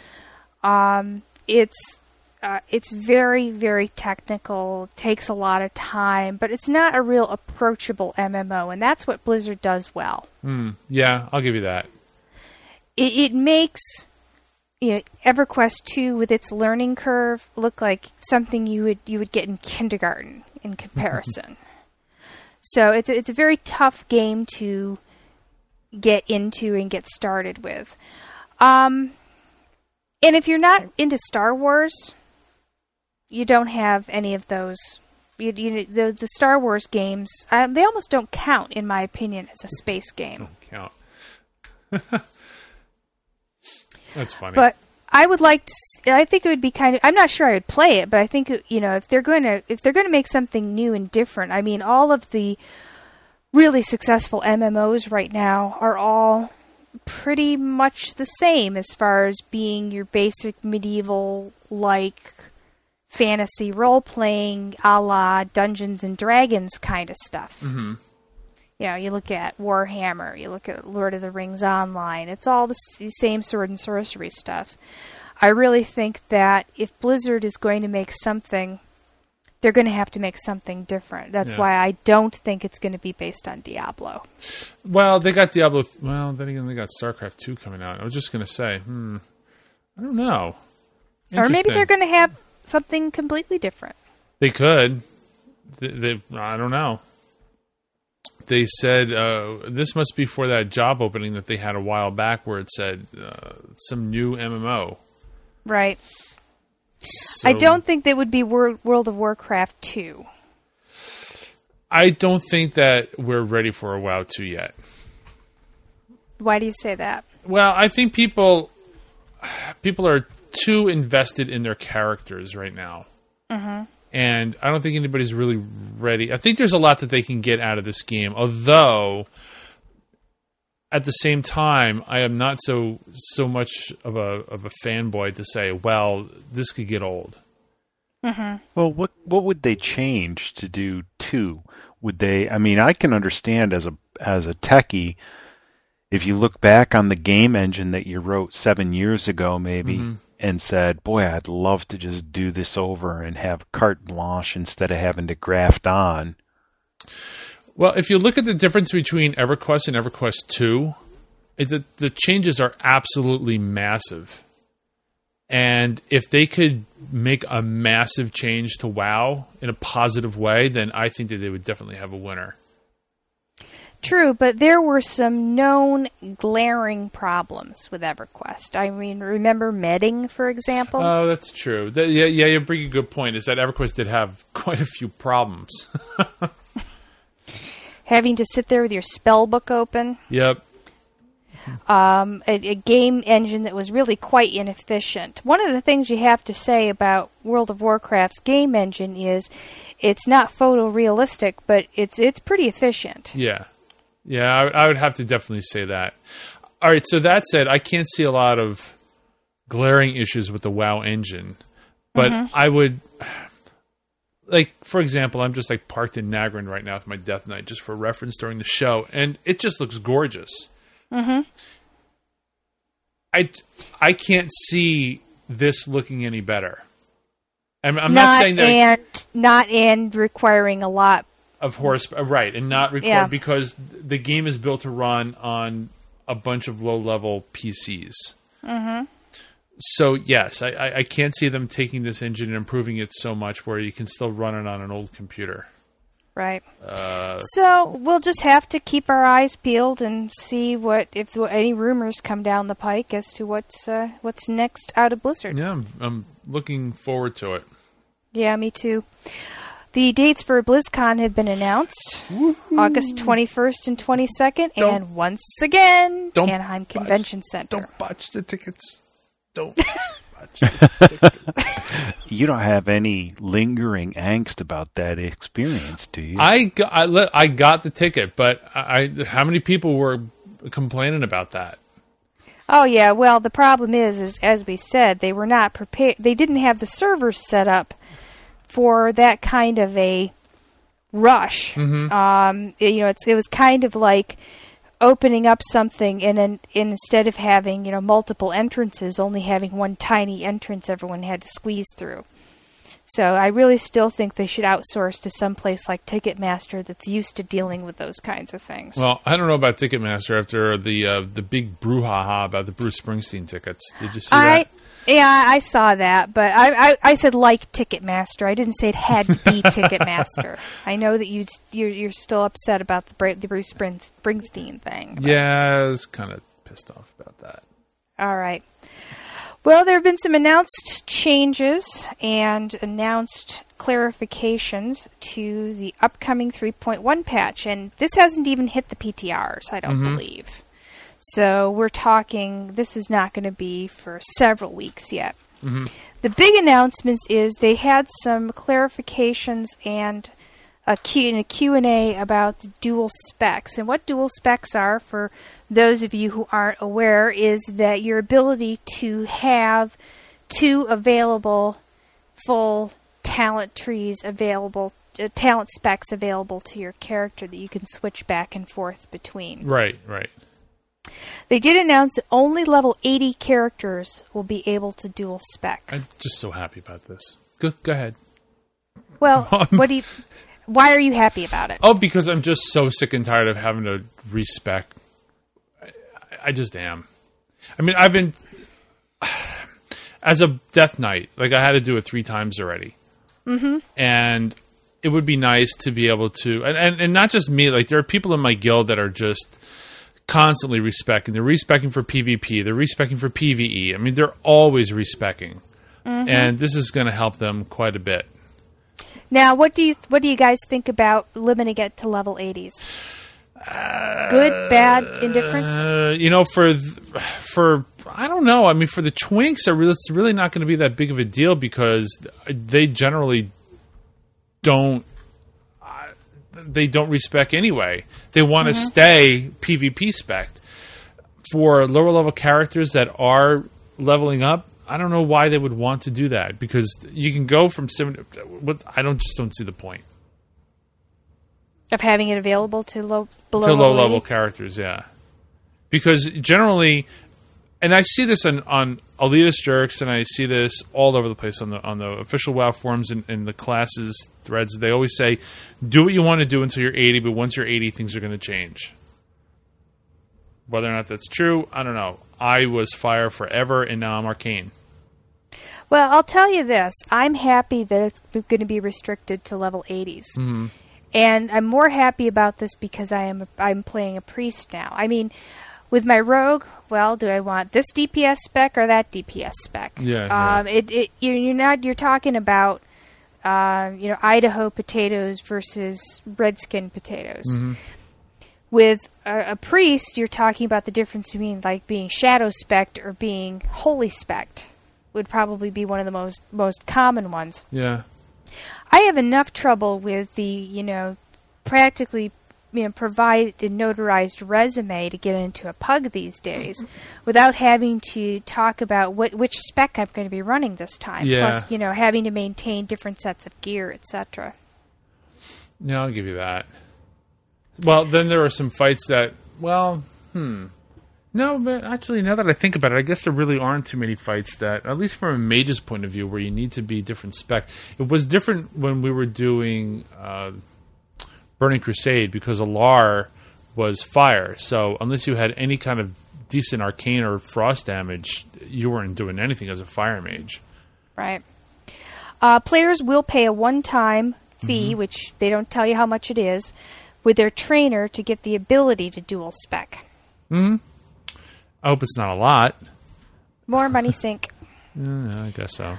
um, it's uh, it's very very technical, takes a lot of time, but it's not a real approachable MMO, and that's what Blizzard does well. Hmm. Yeah, I'll give you that. It, it makes you know, EverQuest two with its learning curve look like something you would you would get in kindergarten in comparison. so it's a, it's a very tough game to get into and get started with. Um, and if you're not into Star Wars, you don't have any of those. You, you, the the Star Wars games, uh, they almost don't count, in my opinion, as a space game. Don't Count. That's funny. But I would like to. I think it would be kind of. I'm not sure I would play it, but I think you know if they're going to if they're going to make something new and different. I mean, all of the really successful MMOs right now are all pretty much the same as far as being your basic medieval like fantasy role playing a la Dungeons and Dragons kind of stuff. hmm You know, you look at Warhammer, you look at Lord of the Rings Online, it's all the same sword and sorcery stuff. I really think that if Blizzard is going to make something, they're going to have to make something different. That's Yeah. why I don't think it's going to be based on Diablo. Well, they got Diablo. th- Well, then again, they got StarCraft two coming out. I was just gonna say, hmm, I don't know. Or maybe they're going to have something completely different. They could. They, they, I don't know. They said uh, this must be for that job opening that they had a while back, where it said uh, some new MMO. Right. So, I don't think they would be World of Warcraft 2. I don't think that we're ready for a WoW two yet. Why do you say that? Well, I think people people are too invested in their characters right now, mm-hmm. And I don't think anybody's really ready. I think there's a lot that they can get out of this game, although at the same time, I am not so so much of a of a fanboy to say, well, this could get old. Mm-hmm. Well, what what would they change to do two? Would they? I mean, I can understand as a as a techie, if you look back on the game engine that you wrote seven years ago, maybe, mm-hmm. And said, "Boy, I'd love to just do this over and have carte blanche instead of having to graft on." Well, if you look at the difference between EverQuest and EverQuest 2, the, the changes are absolutely massive. And if they could make a massive change to WoW in a positive way, then I think that they would definitely have a winner. True, but there were some known glaring problems with EverQuest. I mean, remember Medding, for example? Oh, that's true. That, yeah, yeah, you bring a good point. Is that EverQuest did have quite a few problems. Having to sit there with your spell book open. yep. um, a, a game engine that was really quite inefficient. One of the things you have to say about World of Warcraft's game engine is it's not photorealistic, but it's it's pretty efficient. Yeah, yeah, I, I would have to definitely say that. All right, so that said, I can't see a lot of glaring issues with the WoW engine, but I would, like, for example, I'm just like parked in Nagrand right now with my Death Knight, just for reference during the show, and it just looks gorgeous. Mm-hmm. I I can't see this looking any better. I'm, I'm not, saying that and not and requiring a lot. Of horse uh, right and not record Yeah. because the game is built to run on a bunch of low level PCs. Mm-hmm. So yes, I, I, I can't see them taking this engine and improving it so much where you can still run it on an old computer. Right. Uh, So we'll just have to keep our eyes peeled and see what if any rumors come down the pike as to what's uh, what's next out of Blizzard. yeah, I'm, I'm looking forward to it. Yeah, me too. The dates for BlizzCon have been announced August 21st and 22nd, Don't- and once again, don't Anaheim Convention Center. Don't botch the tickets. Don't botch the tickets. You don't have any lingering angst about that experience, do you? I got, I, let, I got the ticket, but I, I how many people were complaining about that? Oh yeah, well the problem is, is as we said, they were not prepared. They didn't have the servers set up for that kind of a rush. Um, it- you know, it's it was kind of like opening up something and then instead of having you know multiple entrances, only having one tiny entrance everyone had to squeeze through. So I really still think they should outsource to some place like Ticketmaster that's used to dealing with those kinds of things. Well, I don't know about Ticketmaster after the uh, the big brouhaha about the Bruce Springsteen tickets. Did you see I that? Yeah, I saw that, but I, I I said like Ticketmaster. I didn't say it had to be Ticketmaster. I know that you you're, you're still upset about the Bra- the Bruce Springsteen thing. but- Yeah, I was kind of pissed off about that. All right. Well, there have been some announced changes and announced clarifications to the upcoming 3.1 patch, and this hasn't even hit the PTRs, I don't mm-hmm. believe. So we're talking, this is not going to be for several weeks yet. The big announcements is they had some clarifications and a Q in a Q&A about the dual specs. And what dual specs are for those of you who aren't aware is that your ability to have two available full talent trees available uh, talent specs available to your character that you can switch back and forth between. Right, right. They did announce that only level 80 characters will be able to dual spec. I'm just so happy about this. Go, go ahead. Well, what do you why are you happy about it? Oh, because I'm just so sick and tired of having to respec. I, I just am. I mean, I've been as a Death Knight, like I had to do it three times already, mm-hmm. and it would be nice to be able to, and, and and not just me. Like there are people in my guild that are just constantly respecting. They're respecting for PvP. They're respecting for PvE. I mean, they're always respecting, and this is going to help them quite a bit. Now, what do you what do you guys think about limiting it to level 80s? Good, bad, indifferent? Uh, you know, for th- for I don't know. I mean, for the twinks, really, it's really not going to be that big of a deal because they generally don't. They don't respect anyway. They want to mm-hmm. stay PvP spec. For lower level characters that are leveling up, I don't know why they would want to do that because you can go from seven. What I don't just don't see the point Of having it available to low below to low level level characters, yeah. Because generally, and I see this on on elitist jerks, and I see this all over the place on the on the official WoW forums and, and the classes threads. They always say, "Do what you want to do until you're 80, but once you're 80, things are going to change." Whether or not that's true, I don't know. I was fire forever, and now I'm arcane. Well, I'll tell you this. I'm happy that it's going to be restricted to level 80s. Mm-hmm. And I'm more happy about this because I am I'm playing a priest now. I mean, with my rogue, well, do I want this DPS spec or that DPS spec? Yeah, yeah. Um, it, it you're, you're not you're talking about uh, you know Idaho potatoes versus redskin potatoes. Mm-hmm. With a, a priest, you're talking about the difference between like being shadow spec or being holy spec. Would probably be one of the most most common ones. Yeah, I have enough trouble with the, you know, practically you know, provide a notarized resume to get into a pug these days without having to talk about what which spec I'm going to be running this time. Yeah. Plus, you know, having to maintain different sets of gear, etc. yeah, I'll give you that. Well, then there are some fights that, well, hmm. No, but actually, now that I think about it, I guess there really aren't too many fights that, at least from a mage's point of view, where you need to be different spec. It was different when we were doing uh, Burning Crusade because Al'ar was fire. So unless you had any kind of decent arcane or frost damage, you weren't doing anything as a fire mage. Right. Uh, players will pay a one-time fee, which they don't tell you how much it is, with their trainer to get the ability to dual spec. Hmm. I hope it's not a lot. More money sink. Uh, I guess so.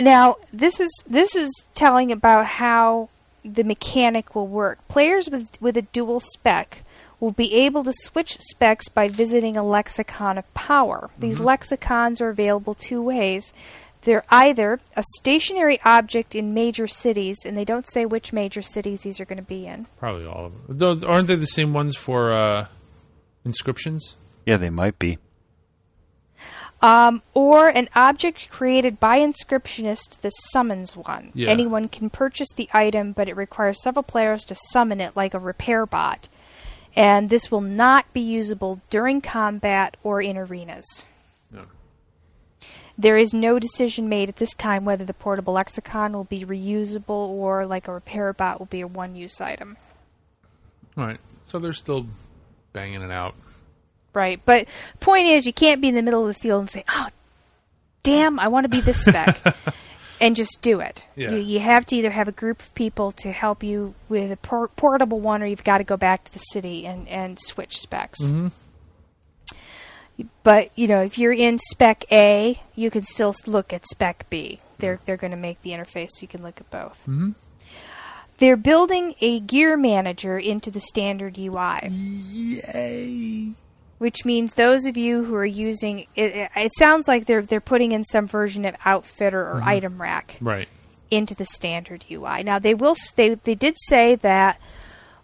Now, this is this is telling about how the mechanic will work. Players with with a dual spec will be able to switch specs by visiting a lexicon of power. These lexicons are available two ways. They're either a stationary object in major cities, and they don't say which major cities these are going to be in. Probably all of them. Though, aren't they the same ones for uh, inscriptions? Yeah, they might be. Um, or an object created by inscriptionist that summons one. Yeah. Anyone can purchase the item, but it requires several players to summon it like a repair bot. And this will not be usable during combat or in arenas. No. There is no decision made at this time whether the portable lexicon will be reusable or, like a repair bot, will be a one use item. All right. So they're still banging it out. Right. But point is, you can't be in the middle of the field and say, "Oh, damn, I want to be this spec," and just do it. Yeah. You, you have to either have a group of people to help you with a por- portable one, or you've got to go back to the city and and switch specs. But you know, if you're in spec A, you can still look at spec B. They're they're going to make the interface so you can look at both. Mm-hmm. They're building a gear manager into the standard UI. Yay! Which means those of you who are using it, it, sounds like they're they're putting in some version of outfitter or mm-hmm. item rack Right. into the standard UI. Now they will they they did say that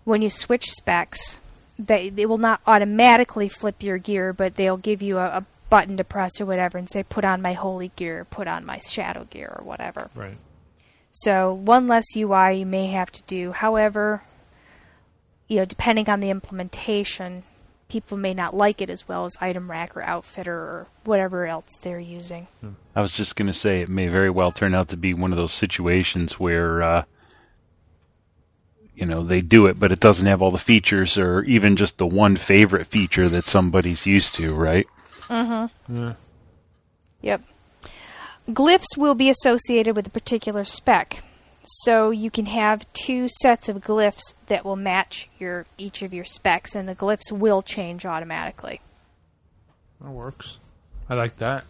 when you switch specs, they they will not automatically flip your gear, but they'll give you a, a button to press or whatever and say put on my holy gear, put on my shadow gear or whatever. Right. So one less UI you may have to do. However, you know, depending on the implementation, people may not like it as well as item rack or outfitter or whatever else they're using. I was just going to say it may very well turn out to be one of those situations where, uh, you know, they do it, but it doesn't have all the features or even just the one favorite feature that somebody's used to, right? Mhm. Yeah. Yep. Glyphs will be associated with a particular spec. So you can have two sets of glyphs that will match your each of your specs and the glyphs will change automatically. That works. I like that.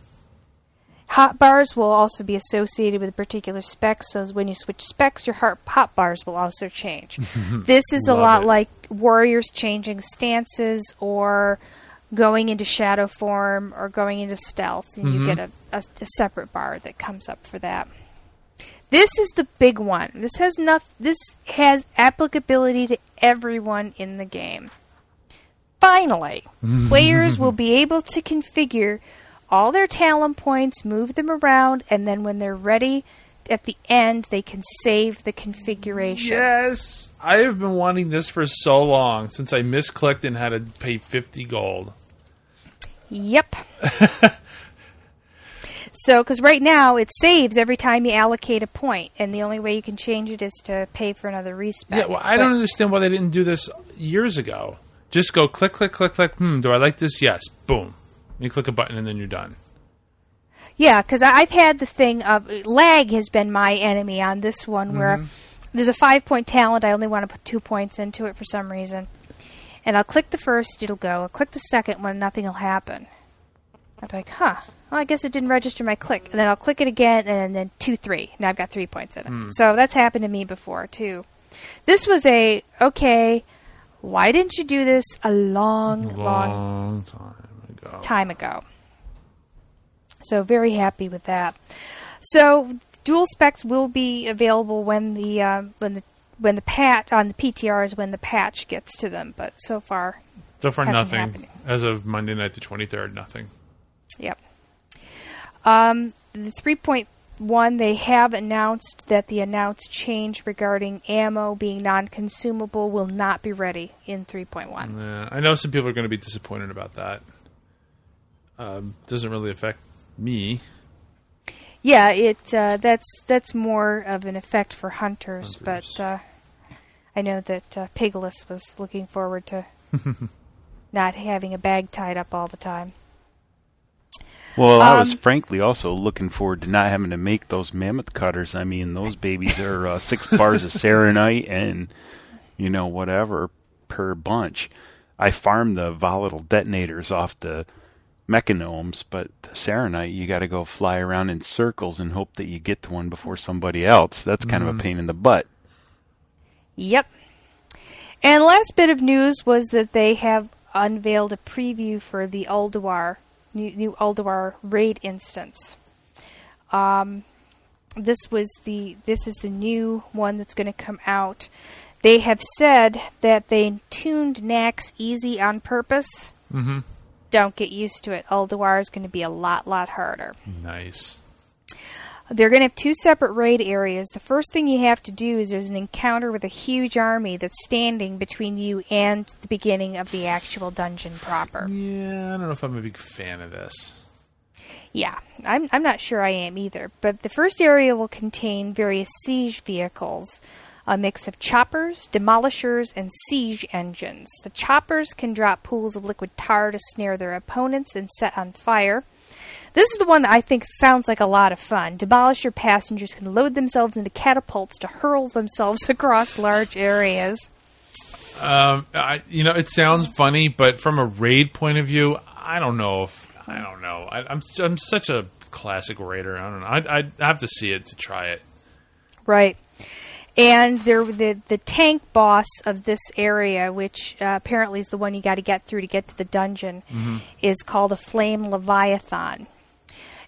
Hot bars will also be associated with a particular spec, so as when you switch specs, your hot bars will also change. this is a lot it. like warriors changing stances or going into shadow form or going into stealth, and you mm-hmm. get a, a, a separate bar that comes up for that. This is the big one. This has enough. This has applicability to everyone in the game. Finally, players will be able to configure all their talent points, move them around, and then when they're ready at the end, they can save the configuration. Yes, I have been wanting this for so long since I misclicked and had to pay fifty gold. Yep. so, because right now it saves every time you allocate a point, and the only way you can change it is to pay for another respec. Yeah, well, I don't understand why they didn't do this years ago. Just go click, click, click, click. Hmm, do I like this? Yes. Boom. You click a button and then you're done. Yeah, because I've had the thing of lag has been my enemy on this one, where there's a five point talent. I only want to put two points into it for some reason, and I'll click the first, it'll go. I'll click the second one, nothing will happen. I'm like, huh. Well, I guess it didn't register my click, and then I'll click it again, and then two, three. Now I've got three points in it. So that's happened to me before too. This was a okay. Why didn't you do this a long, long Long time ago. time ago. So very happy with that. So dual specs will be available when the uh, when the when the patch on the PTRs when the patch gets to them. But so far, So far, nothing. As of Monday night, the 23rd, nothing. Yep. Um, the three point one they have announced that the announced change regarding ammo being non-consumable will not be ready in three point one. Yeah, I know some people are going to be disappointed about that. Um, doesn't really affect me. Yeah, it uh, that's that's more of an effect for hunters, Hunters. but uh, I know that uh, Pigalus was looking forward to not having a bag tied up all the time. Well, I was Um, frankly also looking forward to not having to make those mammoth cutters. I mean, those babies are uh, six bars of saronite and, you know, whatever per bunch. I farm the volatile detonators off the mechagnomes, but the saronite, you got to go fly around in circles and hope that you get to one before somebody else. That's kind of a pain in the butt. Yep. And last bit of news was that they have unveiled a preview for the Ulduar new, new Ulduar raid instance. Um, this was the this is the new one that's going to come out. They have said that they tuned Naxx easy on purpose. Mm-hmm. Don't get used to it. Ulduar is going to be a lot lot harder. Nice. They're going to have two separate raid areas. The first thing you have to do is there's an encounter with a huge army that's standing between you and the beginning of the actual dungeon proper. Yeah, I don't know if I'm a big fan of this. Yeah, I'm, I'm not sure I am either. But the first area will contain various siege vehicles, a mix of choppers, demolishers, and siege engines. The choppers can drop pools of liquid tar to snare their opponents and set on fire. This is the one that I think sounds like a lot of fun. Demolisher passengers can load themselves into catapults to hurl themselves across large areas. Um, I, you know, it sounds funny, but from a raid point of view, I don't know if I don't know. I, I'm I'm such a classic raider. I don't know. I'd, I'd have to see it to try it. Right. And there, the the tank boss of this area, which uh, apparently is the one you got to get through to get to the dungeon, is called a flame leviathan.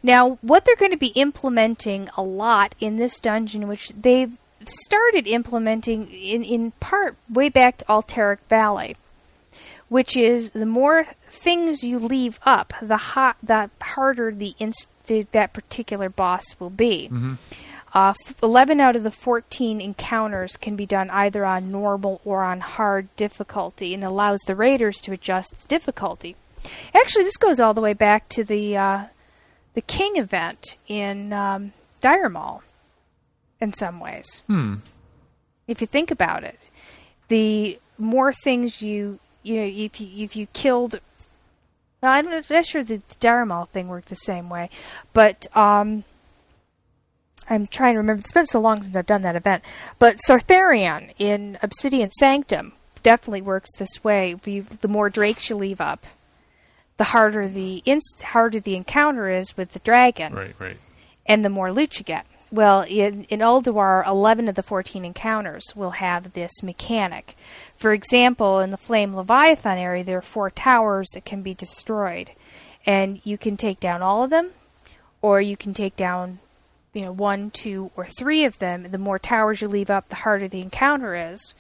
Now, what they're going to be implementing a lot in this dungeon, which they've started implementing in, in part way back to Alterac Valley, which is the more things you leave up, the hot, the harder the, inst- the that particular boss will be. Uh, f- 11 out of the 14 encounters can be done either on normal or on hard difficulty and allows the raiders to adjust difficulty. Actually, this goes all the way back to the uh, the King event in um, Dire Maul in some ways. Hmm. If you think about it, the more things you you know if you if you killed well, I'm not sure the Dire Maul thing worked the same way, but um, I'm trying to remember. It's been so long since I've done that event. But Sartharion in Obsidian Sanctum definitely works this way. You, the more drakes you leave up, the harder the inst- harder the encounter is with the dragon Right, right. and the more loot you get. Well, in, in Ulduar, 11 of the 14 encounters will have this mechanic. For example, in the Flame Leviathan area, there are four towers that can be destroyed. And you can take down all of them, or you can take down, you know, one, two, or three of them. The more towers you leave up, the harder the encounter is.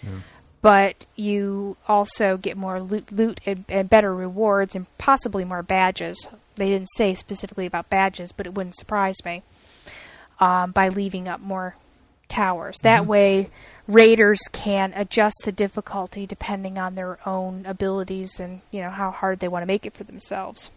But you also get more loot, loot and, and better rewards, and possibly more badges. They didn't say specifically about badges, but it wouldn't surprise me um, by leaving up more towers. That way, raiders can adjust the difficulty depending on their own abilities and you know how hard they want to make it for themselves.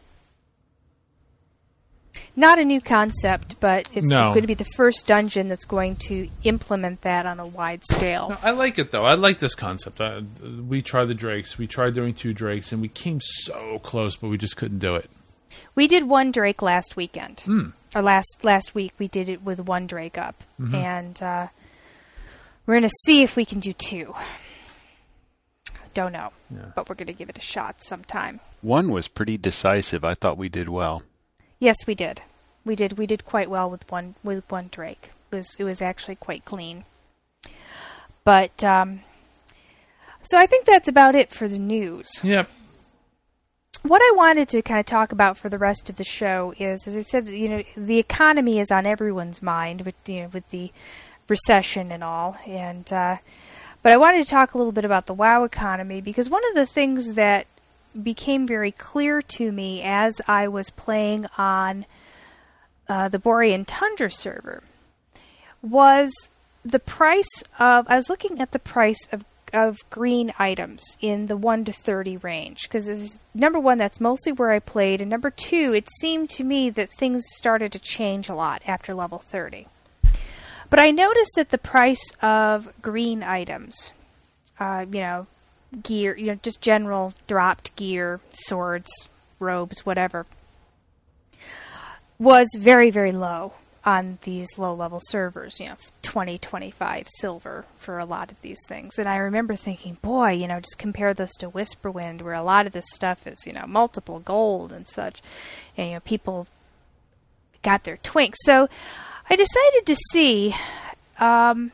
Not a new concept, but it's No. going to be the first dungeon that's going to implement that on a wide scale. No, I like it though. I like this concept. Uh, we tried the drakes. We tried doing two drakes, and we came so close, but we just couldn't do it. We did one Drake last weekend, or last last week. We did it with one Drake up, and uh, we're going to see if we can do two. Don't know, Yeah. but we're going to give it a shot sometime. One was pretty decisive. I thought we did well. Yes, we did. We did. We did quite well with one with one Drake. It was it was actually quite clean. But um, so I think that's about it for the news. Yep. what I wanted to kind of talk about for the rest of the show is, as I said, you know, the economy is on everyone's mind with you know with the recession and all, and uh, but I wanted to talk a little bit about the WoW economy because one of the things that became very clear to me as I was playing on uh, the Borean Tundra server was the price of. I was looking at the price of of green items in the 1 to 30 range because number one that's mostly where i played and number two it seemed to me that things started to change a lot after level 30 but i noticed that the price of green items uh, you know gear you know just general dropped gear swords robes whatever was very very low on these low level servers, you know, 20, 25 silver for a lot of these things. And I remember thinking, boy, you know, just compare this to Whisperwind, where a lot of this stuff is, you know, multiple gold and such. And, you know, people got their twinks. So I decided to see um,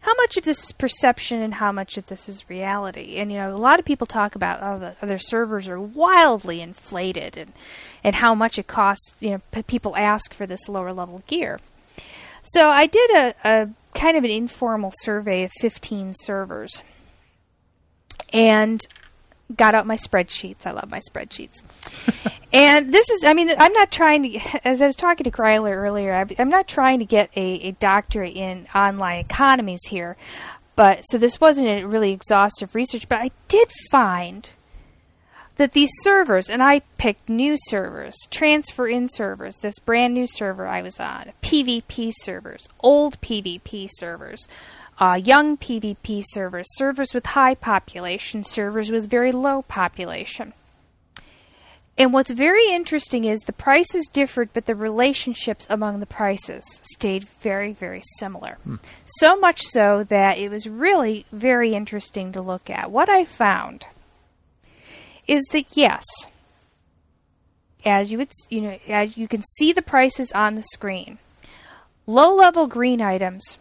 how much of this is perception and how much of this is reality. And, you know, a lot of people talk about, oh, the other servers are wildly inflated and and how much it costs. You know, p- people ask for this lower level gear. So I did a, a kind of an informal survey of 15 servers, and got out my spreadsheets. I love my spreadsheets. and this is, I mean, I'm not trying to, as I was talking to Greiler earlier, I'm not trying to get a, a doctorate in online economies here. But so this wasn't a really exhaustive research, but I did find that these servers, and I picked new servers, transfer in servers, this brand new server I was on, PvP servers, old PvP servers, uh, young PvP servers, servers with high population, servers with very low population. And what's very interesting is the prices differed, but the relationships among the prices stayed very, very similar. So much so that it was really very interesting to look at. What I found is that yes, as you would, you know, as you can see the prices on the screen, low-level green items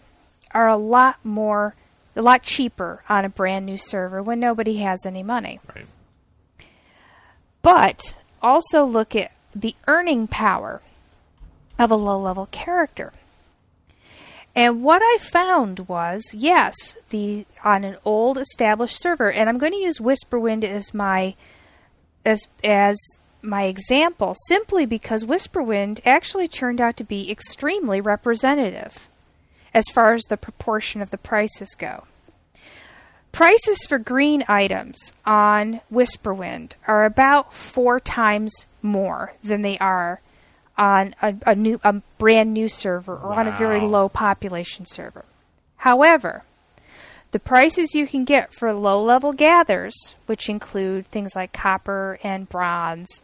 are a lot more, a lot cheaper on a brand new server when nobody has any money. Right. But also look at the earning power of a low level character. And what I found was, yes, the on an old established server, and I'm going to use Whisperwind as my as as my example simply because Whisperwind actually turned out to be extremely representative as far as the proportion of the prices go. Prices for green items on Whisperwind are about four times more than they are on a, a new, a brand new server or on a very low population server. However, the prices you can get for low level gathers, which include things like copper and bronze,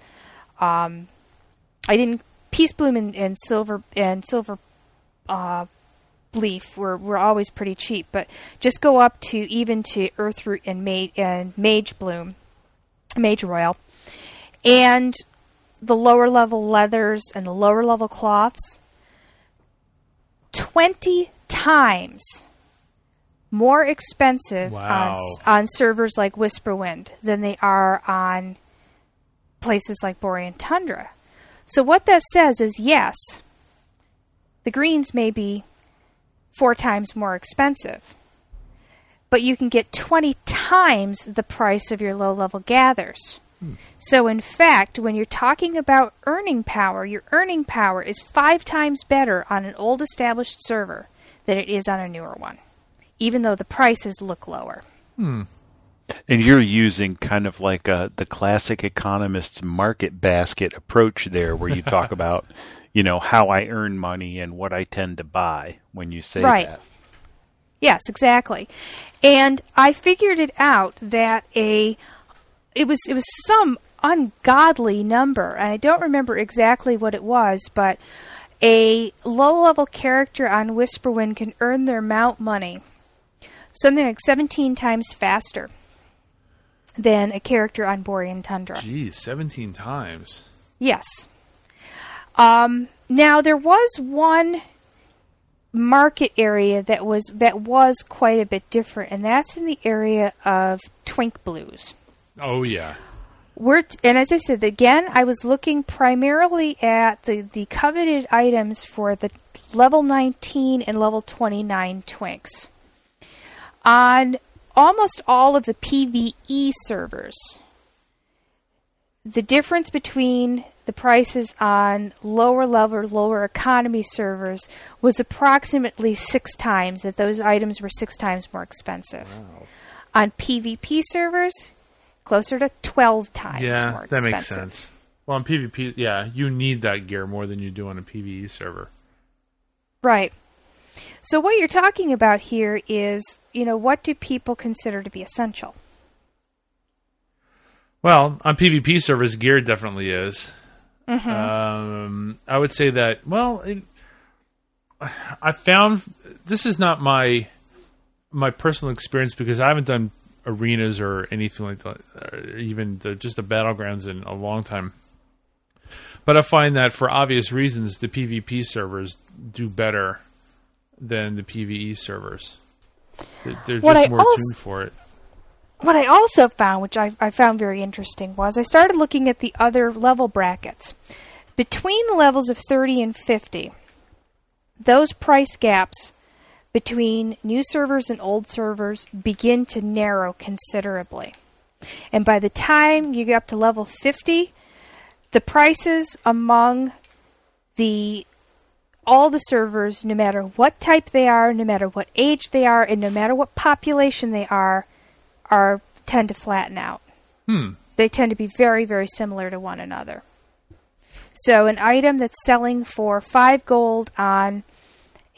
um, I didn't peace bloom and, and silver and silver uh, leaf were, were always pretty cheap, but just go up to even to earthroot and mage and mage bloom, mage royal, and the lower level leathers and the lower level cloths. Twenty times more expensive Wow. on on servers like Whisperwind than they are on places like Borean Tundra. So what that says is yes, the greens may be four times more expensive, but you can get 20 times the price of your low level gathers. Hmm. So, in fact, when you're talking about earning power, your earning power is five times better on an old established server than it is on a newer one, even though the prices look lower. Hmm. And you're using kind of like a, the classic economist's market basket approach there, where you talk about, you know, how I earn money and what I tend to buy when you say Right. that. Yes, exactly. And I figured it out that a it was it was some ungodly number. and I don't remember exactly what it was, but a low level character on Whisperwind can earn their mount money something like 17 times faster than a character on Borean Tundra. Geez, 17 times. Yes. Um, now there was one market area that was that was quite a bit different, and that's in the area of twink blues. Oh, yeah. We're t- and as I said again, I was looking primarily at the the coveted items for the level 19 and level 29 twinks. On almost all of the PVE servers, the difference between the prices on lower level, lower economy servers was approximately six times, that those items were six times more expensive. On PvP servers, closer to 12 times yeah, more that makes sense. Well, on PvP, yeah, you need that gear more than you do on a PvE server. Right. So what you're talking about here is, you know, what do people consider to be essential? Well, on PvP servers, gear definitely is. Um, I would say that. Well, it, I found this is not my my personal experience because I haven't done arenas or anything like that, or even the, just the battlegrounds in a long time. But I find that for obvious reasons, the PvP servers do better than the PvE servers. They're, just I more als- tuned for it. What I also found, which I, I found very interesting, was I started looking at the other level brackets. Between the levels of 30 and 50, those price gaps between new servers and old servers begin to narrow considerably. And by the time you get up to level 50, the prices among the all the servers, no matter what type they are, no matter what age they are, and no matter what population they are, are tend to flatten out. Hmm. They tend to be very, very similar to one another. So an item that's selling for five gold on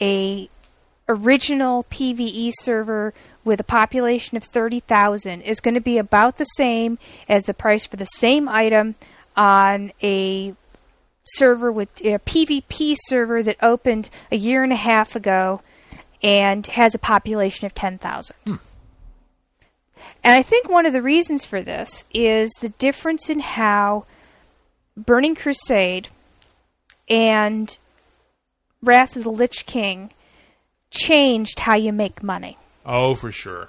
a original PVE server with a population of 30,000 is going to be about the same as the price for the same item on a server with a PvP server that opened a year and a half ago and has a population of 10,000. And I think one of the reasons for this is the difference in how Burning Crusade and Wrath of the Lich King changed how you make money. Oh, for sure.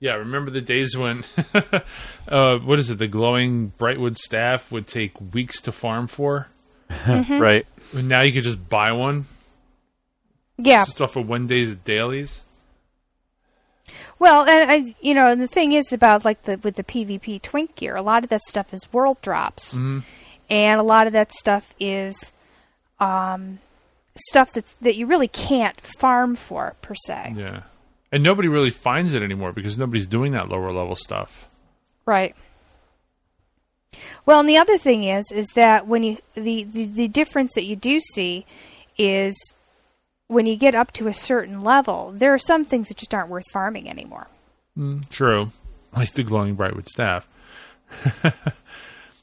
Yeah, remember the days when, uh, what is it, the glowing Brightwood staff would take weeks to farm for? Mm-hmm. Right. And now you could just buy one Yeah. just off of one day's dailies. Well, and I, you know, and the thing is about like the with the PvP Twink gear, a lot of that stuff is world drops, and a lot of that stuff is um, stuff that that you really can't farm for per se. Yeah. And nobody really finds it anymore because nobody's doing that lower level stuff. Right. Well, and the other thing is, is that when you the, the the difference that you do see is when you get up to a certain level, there are some things that just aren't worth farming anymore. True. Like the glowing brightwood staff.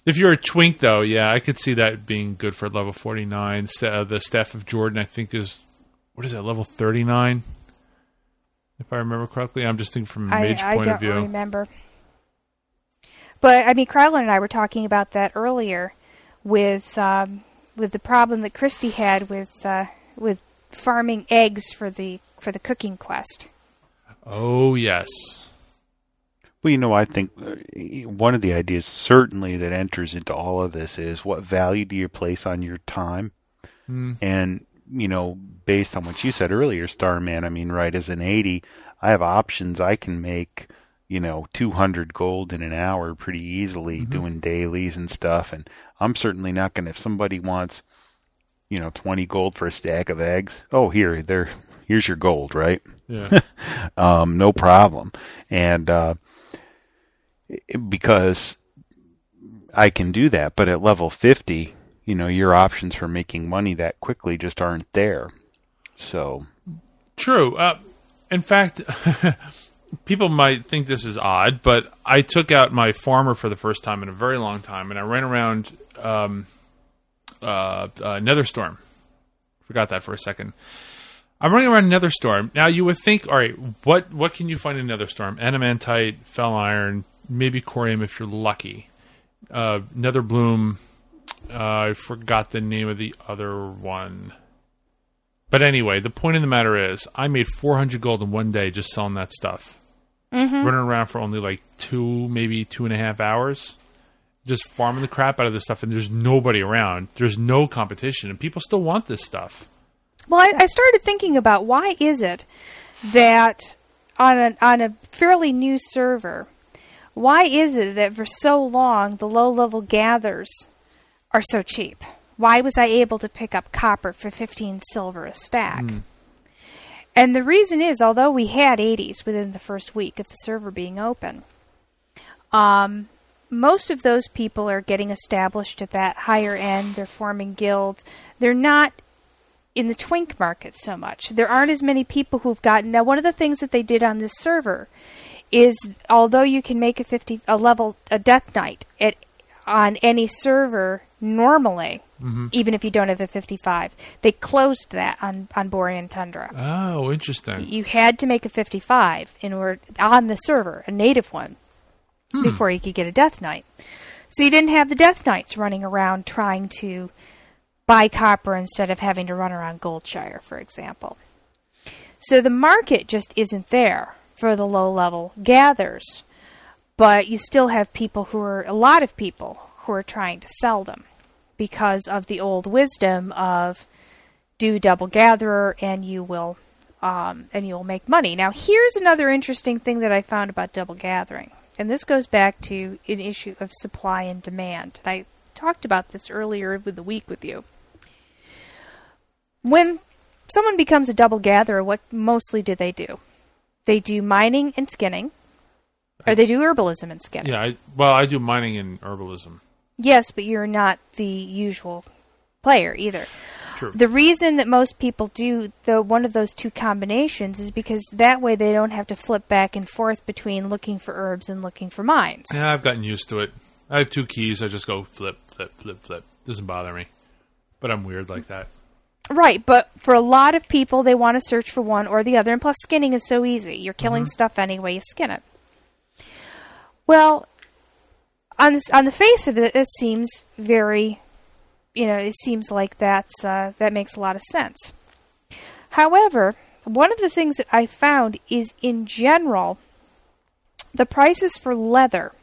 if you're a twink, though, yeah, I could see that being good for level 49. Uh, the staff of Jordan, I think, is what is that level 39? If I remember correctly, I'm just thinking from a I, mage I point don't of view. i remember. But I mean, Crowler and I were talking about that earlier, with um, with the problem that Christy had with uh, with farming eggs for the for the cooking quest. Oh yes, Well, you know, I think uh, one of the ideas certainly that enters into all of this is what value do you place on your time? And, you know, based on what you said earlier, Starman, I mean, right, as an 80, I have options. I can make, you know, 200 gold in an hour pretty easily doing dailies and stuff. And I'm certainly not going to, if somebody wants, you know, 20 gold for a stack of eggs, oh, here, there, here's your gold, right? yeah, um, no problem. And uh, because I can do that, but at level 50, you know, your options for making money that quickly just aren't there. So, true. Uh, in fact, people might think this is odd, but I took out my farmer for the first time in a very long time, and I ran around um, uh, uh, Netherstorm. Forgot that for a second. I'm running around Netherstorm. Now you would think, all right, what what can you find in Netherstorm? Adamantite, Fel Iron, maybe Khorium if you're lucky. Uh, Netherbloom. Uh, I forgot the name of the other one. But anyway, the point of the matter is, I made 400 gold in one day just selling that stuff. Mm-hmm. Running around for only like two, maybe two and a half hours, just farming the crap out of this stuff, and there's nobody around. There's no competition, and people still want this stuff. Well, I, I started thinking about why is it that on a, on a fairly new server, why is it that for so long the low level gathers are so cheap? Why was I able to pick up copper for 15 silver a stack? And the reason is, although we had 80s within the first week of the server being open, um, most of those people are getting established at that higher end. They're forming guilds. They're not in the twink market so much. There aren't as many people who've gotten. Now, one of the things that they did on this server is, although you can make a fifty a level a death knight at on any server normally, mm-hmm. even if you don't have a fifty five, they closed that on on Borean Tundra. Oh, interesting. You had to make a fifty five in order on the server, a native one, hmm. before you could get a death knight. So you didn't have the death knights running around trying to buy copper instead of having to run around Goldshire, for example. So the market just isn't there for the low level gathers, but you still have people who are, a lot of people who are trying to sell them because of the old wisdom of do double gatherer and you will um, and you will make money. Now here's another interesting thing that I found about double gathering, and this goes back to an issue of supply and demand. I talked about this earlier with the week with you. When someone becomes a double gatherer, what mostly do they do? They do mining and skinning, or they do herbalism and skinning. Yeah, I, well, I do mining and herbalism. Yes, but you're not the usual player either. True. The reason that most people do the one of those two combinations is because that way they don't have to flip back and forth between looking for herbs and looking for mines. Yeah, I've gotten used to it. I have two keys. I just go flip, flip, flip, flip. Doesn't bother me. But I'm weird like that. Right, but for a lot of people, they want to search for one or the other. And plus, skinning is so easy. You're killing mm-hmm. stuff anyway, you skin it. Well, on this, on the face of it, it seems very, you know, it seems like that's uh, that makes a lot of sense. However, one of the things that I found is, in general, the prices for leather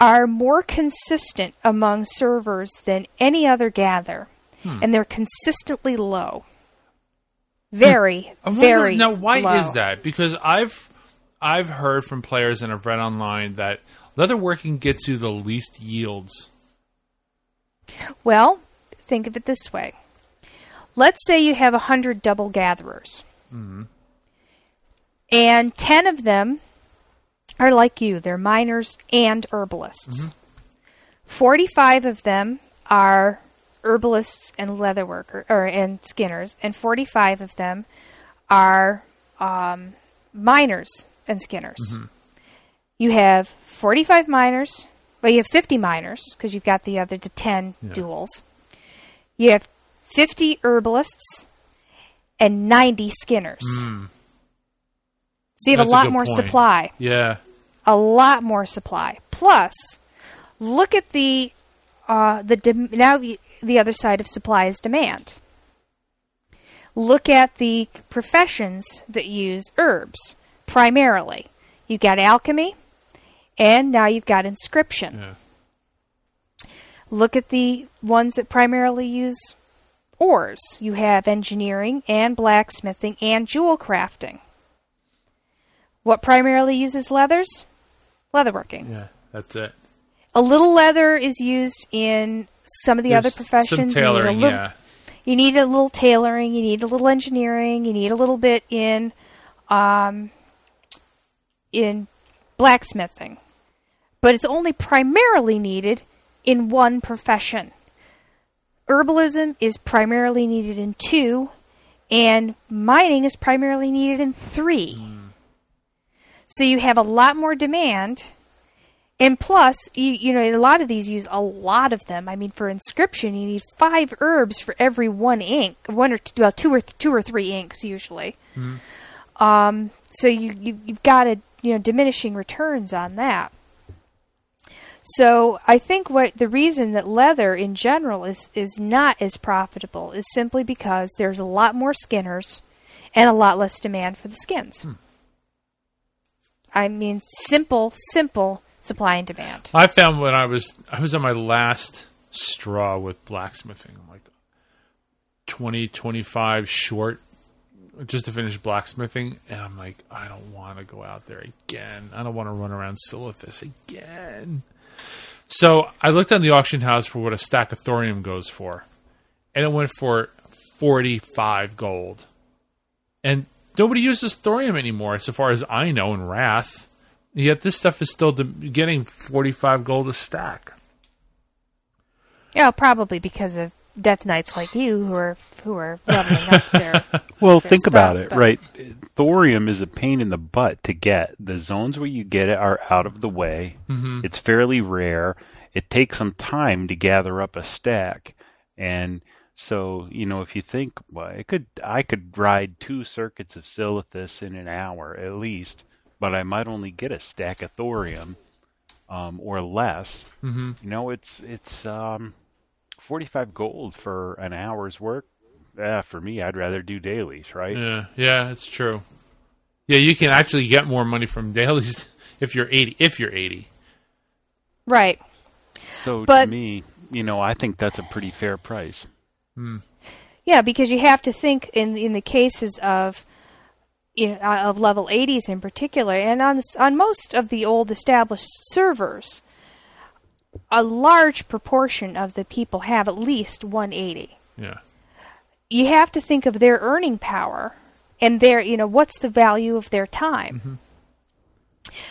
are more consistent among servers than any other gather and they're consistently low. Very, wonder- very now why low. is that? Because I've I've heard from players and I've read online that leatherworking gets you the least yields. Well, think of it this way. Let's say you have 100 double gatherers. Mm-hmm. And 10 of them are like you, they're miners and herbalists. Mm-hmm. 45 of them are herbalists and leatherworker or and skinners and 45 of them are um, miners and skinners. Mm-hmm. You have 45 miners, well, you have 50 miners because you've got the other to 10 duals. You have 50 herbalists and 90 skinners. So you have That's a a lot good more point. supply. Yeah. A lot more supply. Plus, look at the uh, the dem- now the other side of supply is demand. Look at the professions that use herbs primarily. You've got alchemy, and now you've got inscription. Yeah. Look at the ones that primarily use ores. You have engineering and blacksmithing and jewel crafting. What primarily uses leathers? Leatherworking. Yeah. That's it. A little leather is used in some of the other professions. Some You need a tailoring, little- yeah. you need a little tailoring, you need a little engineering, you need a little bit in um, in blacksmithing. But it's only primarily needed in one profession. Herbalism is primarily needed in two, and mining is primarily needed in three. So you have a lot more demand. And plus, you, you know, a lot of these use a lot of them. I mean, for inscription, you need five herbs for every one ink, one or two, well, two or th- two or three inks usually. Um, so you, you you've got a you know diminishing returns on that. So I think what the reason that leather in general is is not as profitable is simply because there's a lot more skinners and a lot less demand for the skins. Hmm. I mean, simple, simple supply and demand. I found when I was I was on my last straw with blacksmithing. I'm like 20, 25 short just to finish blacksmithing, and I'm like, I don't want to go out there again. I don't want to run around Silithus again. So I looked on the auction house for what a stack of thorium goes for, and it went for 45 gold. And nobody uses thorium anymore, so far as I know, in Wrath. Yet this stuff is still getting 45 gold a stack. Yeah, probably because of death knights like you who are who are leveling up their. Well, their think about it, but- right? Thorium is a pain in the butt to get. The zones where you get it are out of the way. Mm-hmm. It's fairly rare. It takes some time to gather up a stack, and so you know if you think, well, I could I could ride two circuits of Silithus in an hour at least, but I might only get a stack of thorium um, or less. Mm-hmm. You know, it's it's um, 45 gold for an hour's work. Eh, for me, I'd rather do dailies, right? Yeah, yeah, it's true. Yeah, you can actually get more money from dailies if you're 80. If you're 80. Right. So But- to me, you know, I think that's a pretty fair price. Yeah, because you have to think in in the cases of you know, uh, of level 80s in particular, and on on most of the old established servers, a large proportion of the people have at least 180. Yeah. You have to think of their earning power and their you know what's the value of their time. Mm-hmm.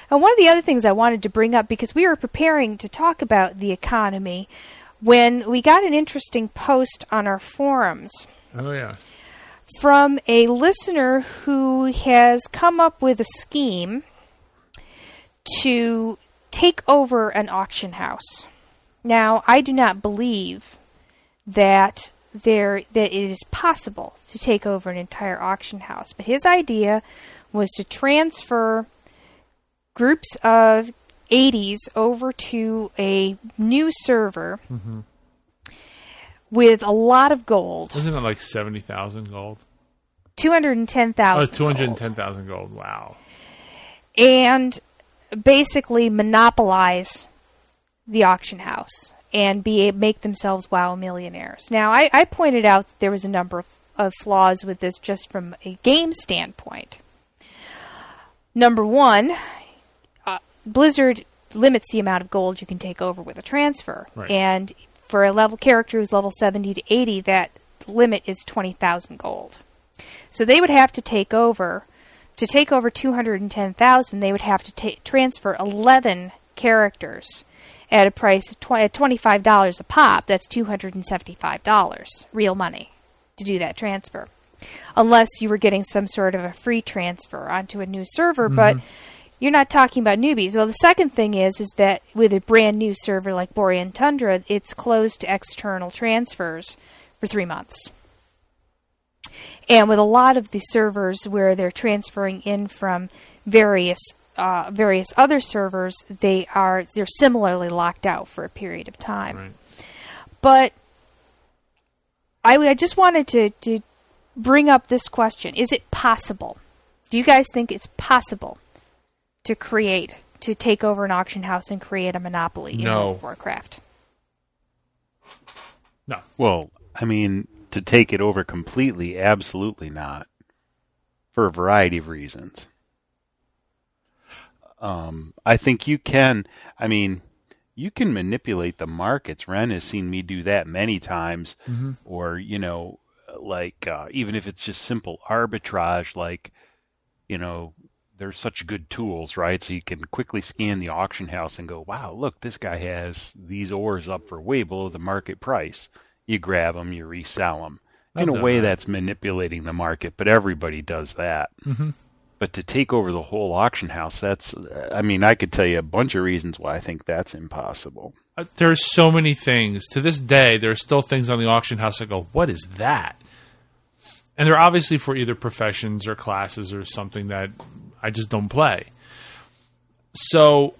And one of the other things I wanted to bring up because we were preparing to talk about the economy when we got an interesting post on our forums Oh yeah. from a listener who has come up with a scheme to take over an auction house. Now, I do not believe that there that it is possible to take over an entire auction house, but his idea was to transfer groups of 80s over to a new server mm-hmm. with a lot of gold. Wasn't it like 70,000 gold? 210,000. Oh, gold. 210,000 gold. Wow. And basically monopolize the auction house and be make themselves wow millionaires. Now, I, I pointed out that there was a number of, of flaws with this just from a game standpoint. Number one, uh, Blizzard limits the amount of gold you can take over with a transfer, Right. and for a level character who's level seventy to eighty, that limit is twenty thousand gold. So they would have to take over to take over 210,000 they would have to ta- transfer 11 characters at a price of tw- at $25 a pop that's $275 real money to do that transfer. Unless you were getting some sort of a free transfer onto a new server mm-hmm. but you're not talking about newbies. Well the second thing is is that with a brand new server like Borean Tundra it's closed to external transfers for 3 months and with a lot of the servers where they're transferring in from various uh, various other servers, they are they're similarly locked out for a period of time. Right. But I, I just wanted to, to bring up this question: Is it possible? Do you guys think it's possible to create to take over an auction house and create a monopoly in World of Warcraft? No. Well, I mean, to take it over completely, absolutely not. For a variety of reasons. Um, I think you can. I mean, you can manipulate the markets. Ren has seen me do that many times. Mm-hmm. Or you know, like uh, even if it's just simple arbitrage, like you know, there's such good tools, right? So you can quickly scan the auction house and go, wow, look, this guy has these ores up for way below the market price. You grab them, you resell them. I've In a way, that. that's manipulating the market, but everybody does that. Mhm. But to take over the whole auction house, that's, I mean, I could tell you a bunch of reasons why I think that's impossible. Uh, are so many things. To this day, there are still things on the auction house that go, "What is that?" And they're obviously for either professions or classes or something that I just don't play. So,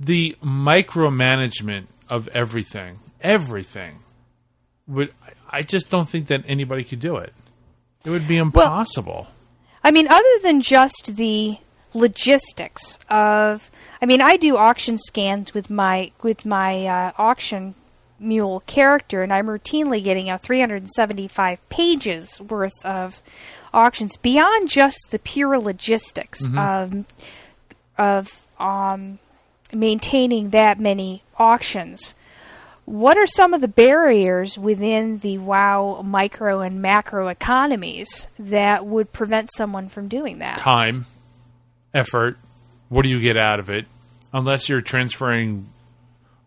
the micromanagement of everything, everything, would I just don't think that anybody could do it. It would be impossible. I mean, other than just the logistics of, I mean, I do auction scans with my with my uh, auction mule character, and I'm routinely getting out 375 pages worth of auctions beyond just the pure logistics of of um, maintaining that many auctions. What are some of the barriers within the WoW micro and macro economies that would prevent someone from doing that? time, effort. What do you get out of it? Unless you're transferring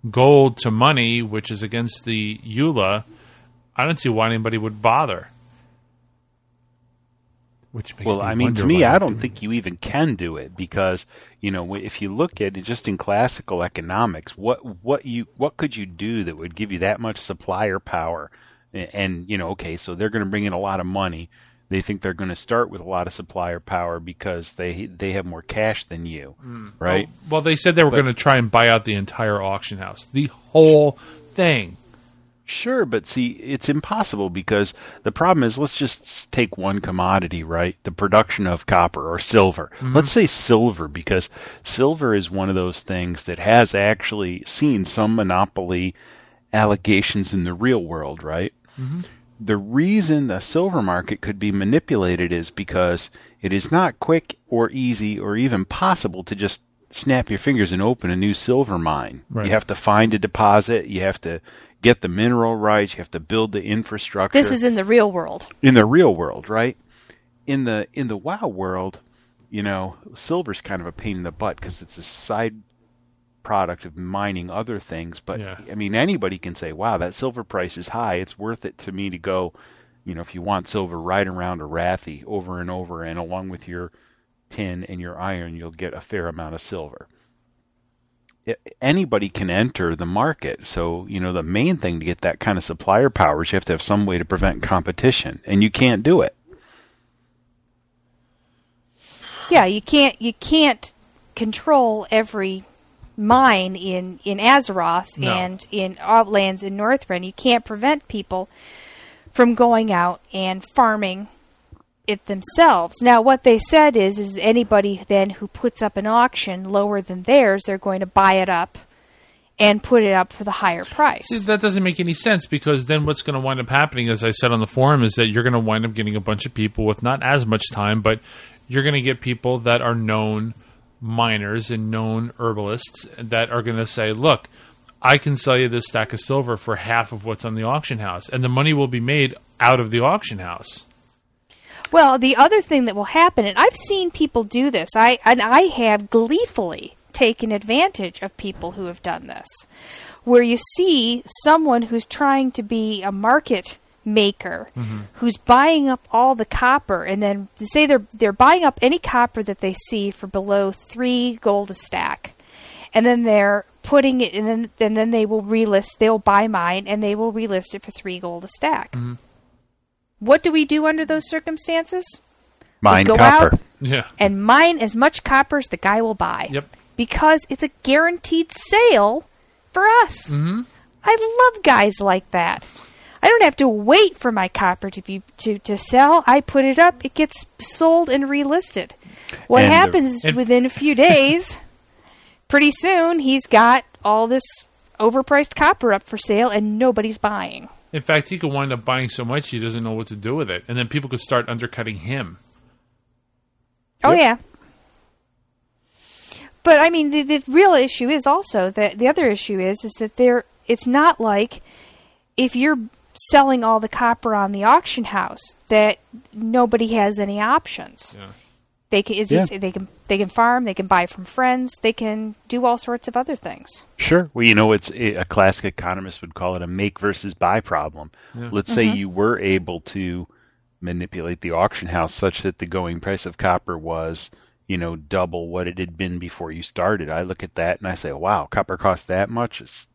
gold to money, which is against the EULA, I don't see why anybody would bother. Which makes Well, me I mean, to me, I don't do think you even can do it because you know if you look at it just in classical economics, what what you what could you do that would give you that much supplier power? A- And you know, okay, so they're going to bring in a lot of money. They think they're going to start with a lot of supplier power because they they have more cash than you, hmm. right? Well, well, they said they were going to try and buy out the entire auction house, the whole thing. Sure, but see, it's impossible because the problem is let's just take one commodity, right? The production of copper or silver. Mm-hmm. Let's say silver because silver is one of those things that has actually seen some monopoly allegations in the real world, right? Mm-hmm. The reason the silver market could be manipulated is because it is not quick or easy or even possible to just snap your fingers and open a new silver mine. Right. You have to find a deposit, you have to get the mineral rights, you have to build the infrastructure This is in the real world. in the real world, right? In the in the WoW world, you know, silver's kind of a pain in the butt because it's a side product of mining other things. But Yeah. I mean, anybody can say, "Wow, that silver price is high. It's worth it to me to go." You know, if you want silver, ride around Arathi over and over, and along with your tin and your iron, you'll get a fair amount of silver. I- Anybody can enter the market, so you know the main thing to get that kind of supplier power is you have to have some way to prevent competition, and you can't do it. Yeah, you can't you can't control every mine in in Azeroth No. and in Outlands in Northrend. You can't prevent people from going out and farming it themselves. Now, what they said is, is anybody then who puts up an auction lower than theirs, they're going to buy it up and put it up for the higher price. See, that doesn't make any sense because then what's going to wind up happening, as I said on the forum, is that you're going to wind up getting a bunch of people with not as much time, but you're going to get people that are known miners and known herbalists that are going to say, look, I can sell you this stack of silver for half of what's on the auction house, and the money will be made out of the auction house. Well, the other thing that will happen, and I've seen people do this, I and I have gleefully taken advantage of people who have done this, where you see someone who's trying to be a market maker mm-hmm. who's buying up all the copper and then say they're they're buying up any copper that they see for below three gold a stack and then they're putting it and then and then they will relist they'll buy mine and they will relist it for three gold a stack mm-hmm. What do we do under those circumstances Mine go copper. out Yeah. and mine as much copper as the guy will buy Yep. because it's a guaranteed sale for us Mm-hmm. i love guys like that I don't have to wait for my copper to be to, to sell. I put it up, it gets sold and relisted. What And the- happens and- within a few days, pretty soon he's got all this overpriced copper up for sale and nobody's buying. In fact, he could wind up buying so much he doesn't know what to do with it, and then people could start undercutting him. Oh Yep. yeah. But I mean, the, the real issue is also that the other issue is is that there. It's not like if you're selling all the copper on the auction house that nobody has any options. Yeah. They can it's just they can they can farm, they can buy from friends, they can do all sorts of other things. Sure. Well, you know, it's a classic economist would call it a make versus buy problem. Let's say you were able to manipulate the auction house such that the going price of copper was, you know, double what it had been before you started. I look at that and I say, wow, copper costs that much. It's,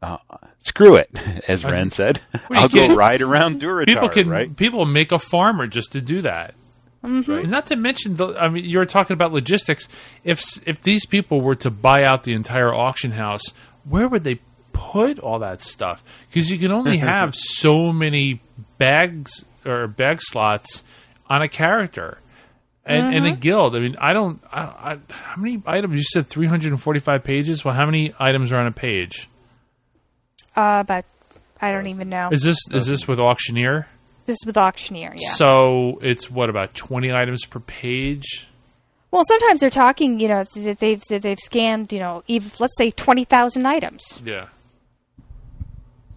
uh, screw it, as Ren said. Well, I'll go can't- ride around Durotar, People can right? people make a farmer just to do that. And not to mention, the, I mean, you were talking about logistics. If if these people were to buy out the entire auction house, where would they put all that stuff? Because you can only have so many bags or bag slots on a character. And, and a guild. I mean, I don't. I, I, how many items? You said three hundred and forty-five pages. Well, how many items are on a page? Uh, but I don't even know. Is this is this with auctioneer? This is with auctioneer, yeah. So it's what about twenty items per page? well, sometimes they're talking, you know, that they've that they've scanned, you know, even let's say twenty thousand items. Yeah.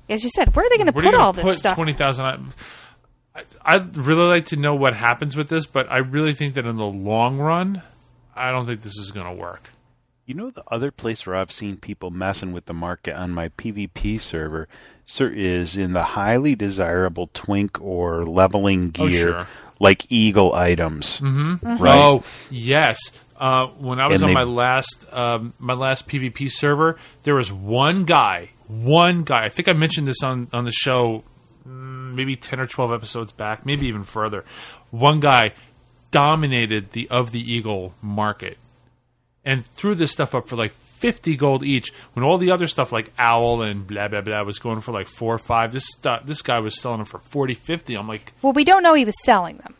As you said, where are they going to put all this put stuff? Twenty thousand. I'd really like to know what happens with this, but I really think that in the long run, I don't think this is going to work. You know, the other place where I've seen people messing with the market on my PvP server sir, is in the highly desirable twink or leveling Oh, gear, sure. like eagle items. Mm-hmm. Right. Oh yes. Uh, when I was And on they- my last um, my last PvP server, there was one guy, one guy. I think I mentioned this on on the show, mm, maybe ten or twelve episodes back, maybe even further. One guy dominated the of the eagle market and threw this stuff up for like 50 gold each when all the other stuff like owl and blah blah blah was going for like 4 or 5 this stuff this guy was selling them for 40 50 i'm like well, we don't know he was selling them.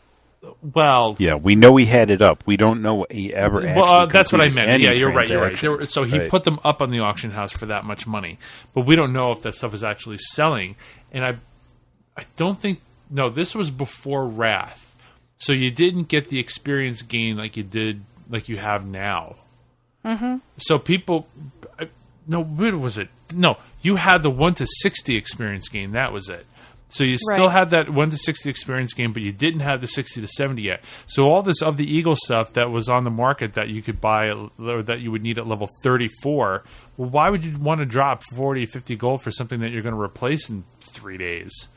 well Yeah, we know he had it up. We don't know he ever. well uh, that's what i completed meant any yeah you're right you're right there were, transactions. so he Right. put them up on the auction house for that much money but we don't know if that stuff is actually selling and i i don't think no this was before wrath so you didn't get the experience gain like you did like you have now Mm-hmm. So people, no, where was it? No, you had the one to sixty experience game. That was it. So you still Right. had that one to sixty experience game, but you didn't have the sixty to seventy yet. So all this of the Eagle stuff that was on the market that you could buy or that you would need at level thirty four. Well, why would you want to drop 40, 50 gold for something that you're going to replace in three days?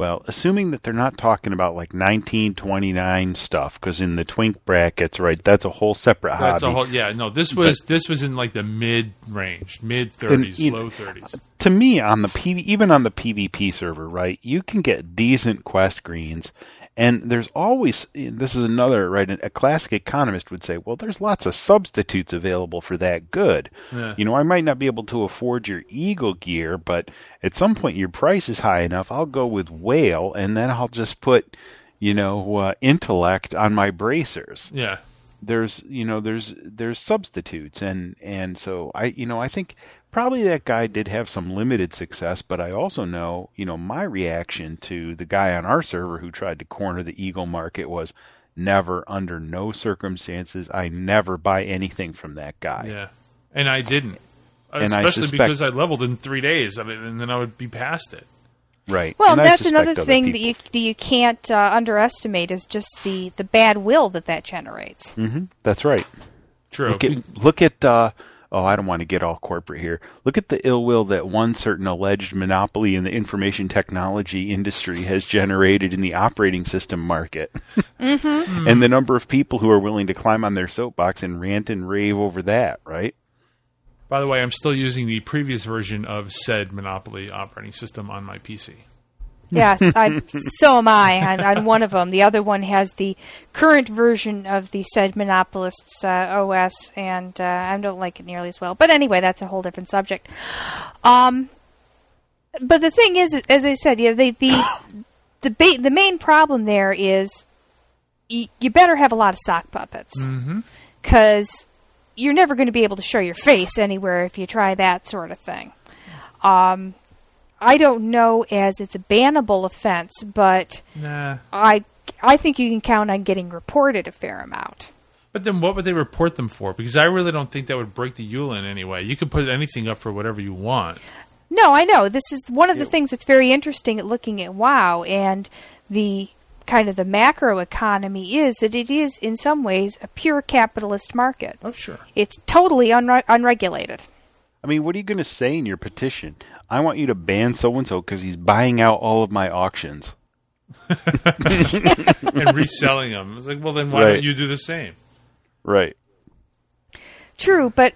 Well, assuming that they're not talking about like 1929 stuff, because in the twink brackets, right, that's a whole separate That's hobby. a whole. Yeah, no, this was this was in like the mid range, mid thirties, you- low thirties. to me on the PV, even on the PvP server, right, you can get decent quest greens, and there's always this is another right. A classic economist would say, well, there's lots of substitutes available for that good. Yeah. You know, I might not be able to afford your eagle gear, but at some point your price is high enough. I'll go with whale, and then I'll just put, you know, uh, intellect on my bracers. Yeah. there's you know there's there's substitutes and and so I you know I think probably that guy did have some limited success, but I also know you know my reaction to the guy on our server who tried to corner the Eagle market was never under no circumstances I never buy anything from that guy. Yeah, and I didn't, And I especially suspect- because I leveled in three days. I mean, and then I would be past it. Right. Well, And I that's another other thing that you that you can't uh, underestimate is just the the bad will that that generates. Mhm, That's right. True. Look at look at uh, oh I don't want to get all corporate here. Look at the ill will that one certain alleged monopoly in the information technology industry has generated in the operating system market, Mm-hmm. and the number of people who are willing to climb on their soapbox and rant and rave over that. Right? By the way, I'm still using the previous version of said Monopoly operating system on my PC. Yes, I, so am I on, on one of them. The other one has the current version of the said monopolist's uh, OS, and uh, I don't like it nearly as well. But anyway, that's a whole different subject. Um, but the thing is, as I said, you know, the the ba- the main problem there is y- you better have a lot of sock puppets because you're never going to be able to show your face anywhere if you try that sort of thing. Um, I don't know as it's a bannable offense, but Nah. I I think you can count on getting reported a fair amount. But then what would they report them for? Because I really don't think that would break the EULA in any way. You could put anything up for whatever you want. No, I know. This is one of the things that's very interesting at looking at WoW and the kind of the macro economy is that it is in some ways a pure capitalist market. Oh, sure. It's totally unre- unregulated. I mean, what are you going to say in your petition? I want you to ban so and so because he's buying out all of my auctions. and reselling them. It's like, well, then why Right. don't you do the same? Right. True, but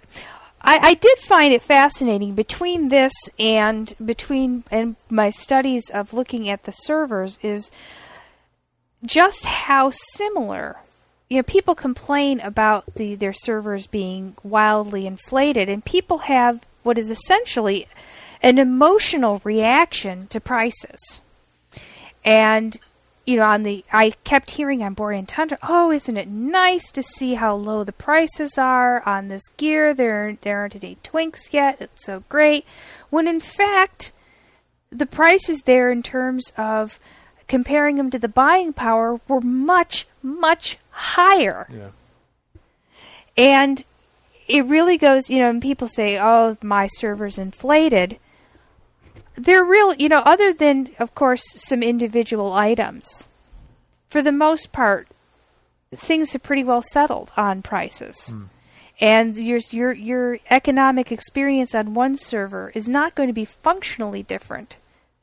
I, I did find it fascinating between this and between and my studies of looking at the servers is just how similar. You know, people complain about the their servers being wildly inflated, and people have what is essentially an emotional reaction to prices. And you know, on the I kept hearing on Borean Tundra, oh, isn't it nice to see how low the prices are on this gear? There there aren't any twinks yet. It's so great. When in fact, the prices there in terms of comparing them to the buying power were much much higher. Yeah. And it really goes, you know, and people say, oh, my server's inflated. They're real, you know, other than, of course, some individual items. For the most part, things are pretty well settled on prices. Hmm. And your, your, your economic experience on one server is not going to be functionally different.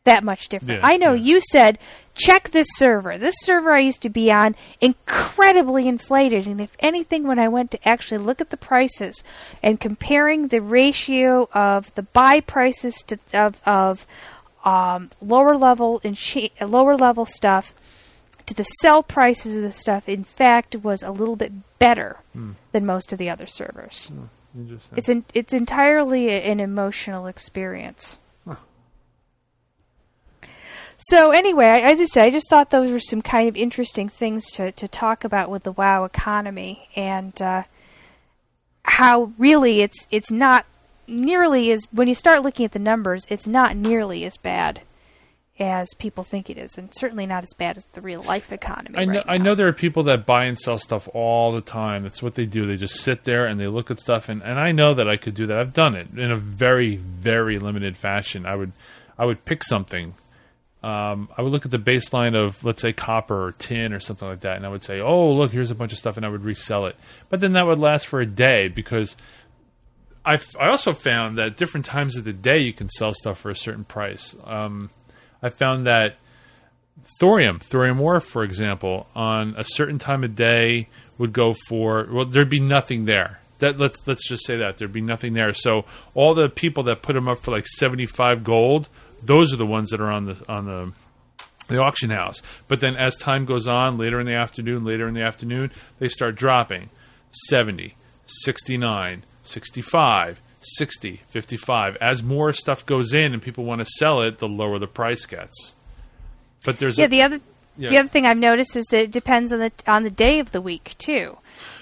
That much different. Yeah, I know yeah. you said, check this server. This server I used to be on, incredibly inflated. And if anything, when I went to actually look at the prices and comparing the ratio of the buy prices to of, of um, lower level and lower level stuff to the sell prices of the stuff, in fact, was a little bit better than most of the other servers. Interesting. It's an, it's entirely an emotional experience. So anyway, as I said, I just thought those were some kind of interesting things to, to talk about with the WoW economy and uh, how really it's it's not nearly as when you start looking at the numbers, it's not nearly as bad as people think it is, and certainly not as bad as the real life economy. I know, right I know there are people that buy and sell stuff all the time. That's what they do. They just sit there and they look at stuff, and, and I know that I could do that. I've done it in a very, very limited fashion. I would, I would pick something. Um, I would look at the baseline of, let's say, copper or tin or something like that, and I would say, "Oh, look, here's a bunch of stuff," and I would resell it. But then that would last for a day because I, I also found that different times of the day you can sell stuff for a certain price. Um, I found that thorium, thorium ore, for example, on a certain time of day would go for well, there'd be nothing there. That let's let's just say that there'd be nothing there. So all the people that put them up for like seventy five gold, those are the ones that are on the on the the auction house. But then as time goes on, later in the afternoon, later in the afternoon, they start dropping 70, 69, 65, 60, 55. As more stuff goes in and people want to sell it, the lower the price gets. But there's Yeah, a, the other Yeah. The other thing I've noticed is that it depends on the on the day of the week too.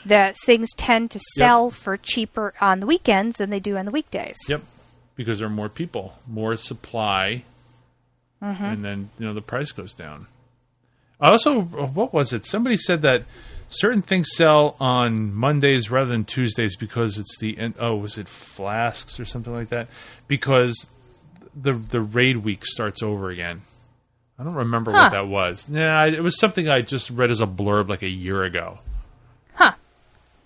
That things tend to sell for cheaper on the weekends than they do on the weekdays. Yep, because there are more people, more supply, Mm-hmm. and then you know the price goes down. Also, what was it? Somebody said that certain things sell on Mondays rather than Tuesdays because it's the end. Oh, was it flasks or something like that? Because the the raid week starts over again. I don't remember Huh. what that was. Yeah, it was something I just read as a blurb like a year ago.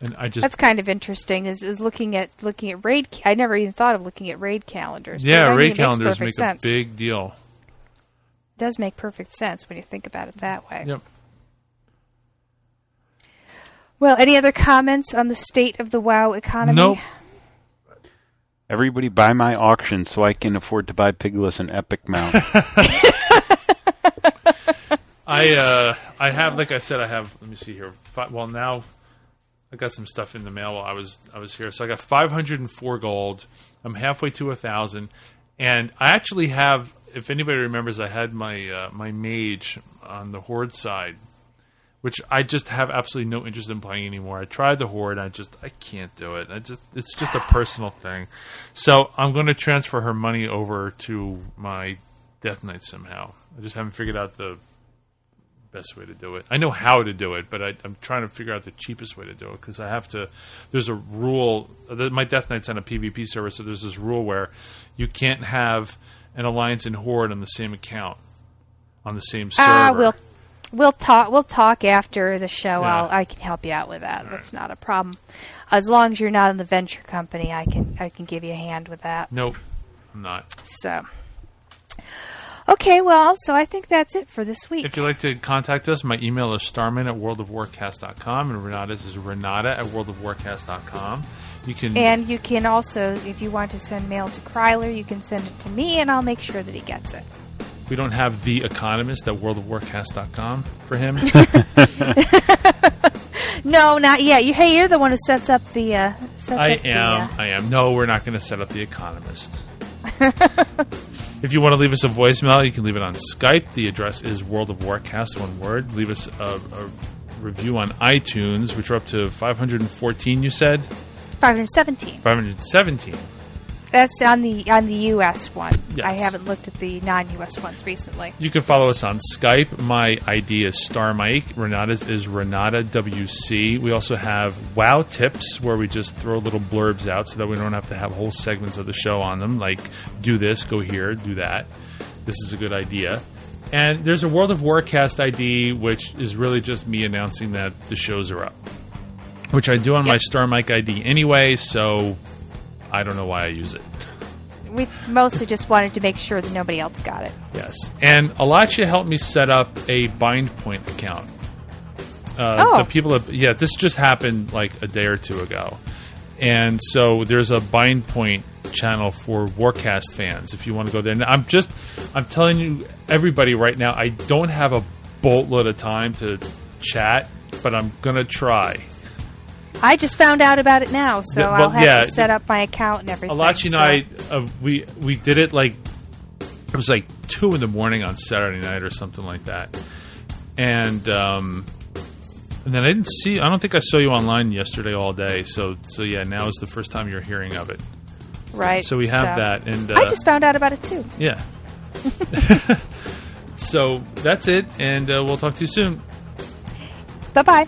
And I just That's kind of interesting. Is is looking at looking at raid. ca- I never even thought of looking at raid calendars. yeah, raid it makes calendars make sense. a big deal. It does make perfect sense when you think about it that way. Yep. Well, any other comments on the state of the WoW economy? Nope. Everybody buy my auction so I can afford to buy Pigalus and Epic mount. I uh, I have like I said I have. Let me see here. Fi well, now I got some stuff in the mail while I was I was here. So I got 504 gold. I'm halfway to a thousand, and I actually have. If anybody remembers, I had my uh, my mage on the horde side, which I just have absolutely no interest in playing anymore. I tried the horde, I just I can't do it. I just it's just a personal thing. So I'm going to transfer her money over to my Death Knight somehow. I just haven't figured out the best way to do it. I know how to do it, but I, I'm trying to figure out the cheapest way to do it because I have to. There's a rule. My Death Knight's on a PvP server, so there's this rule where you can't have an alliance and horde on the same account on the same server. Ah, we'll we'll talk. We'll talk after the show. Yeah. I'll I can help you out with that. That's not a problem. As long as you're not in the venture company, I can I can give you a hand with that. Nope, I'm not. So. Okay, well, so I think that's it for this week. If you'd like to contact us, my email is starman at worldofwarcast.com and Renata's is renata at worldofwarcast.com. You can and you can also, if you want to send mail to Kryler, you can send it to me, and I'll make sure that he gets it. we don't have the economist at worldofwarcast.com for him. No, not yet. You, hey, you're the one who sets up the. Uh, sets I up the, am. uh, I am. No, we're not going to set up the Economist. if you want to leave us a voicemail, you can leave it on Skype. The address is World of Warcast, one word. Leave us a, a review on iTunes, which are up to 514. You said 517. 517. That's on the on the U.S. one. Yes. I haven't looked at the non-U.S. ones recently. You can follow us on Skype. My ID is Star Mike. Renata's is Renata WC. We also have Wow Tips, where we just throw little blurbs out so that we don't have to have whole segments of the show on them, like do this, go here, do that. This is a good idea. And there's a World of Warcast ID, which is really just me announcing that the shows are up, which I do on my Star Mike ID anyway, so I don't know why I use it. We mostly just wanted to make sure that nobody else got it. Yes, and Alachia helped me set up a Bind Point account. Uh, Oh. The people, have, yeah, this just happened like a day or two ago, and so there's a Bind Point channel for Warcast fans. If you want to go there, now, I'm just, I'm telling you, everybody right now, I don't have a boatload of time to chat, but I'm gonna try. I just found out about it now, so Yeah, well, I'll have yeah, to set up my account and everything. Alachi and so- I, uh, we we did it like it was like two in the morning on Saturday night or something like that, and um, and then I didn't see. I don't think I saw you online yesterday all day. So so yeah, now is the first time you're hearing of it. right. So we have that, and uh, I just found out about it too. yeah. so that's it, and uh, we'll talk to you soon. Bye bye.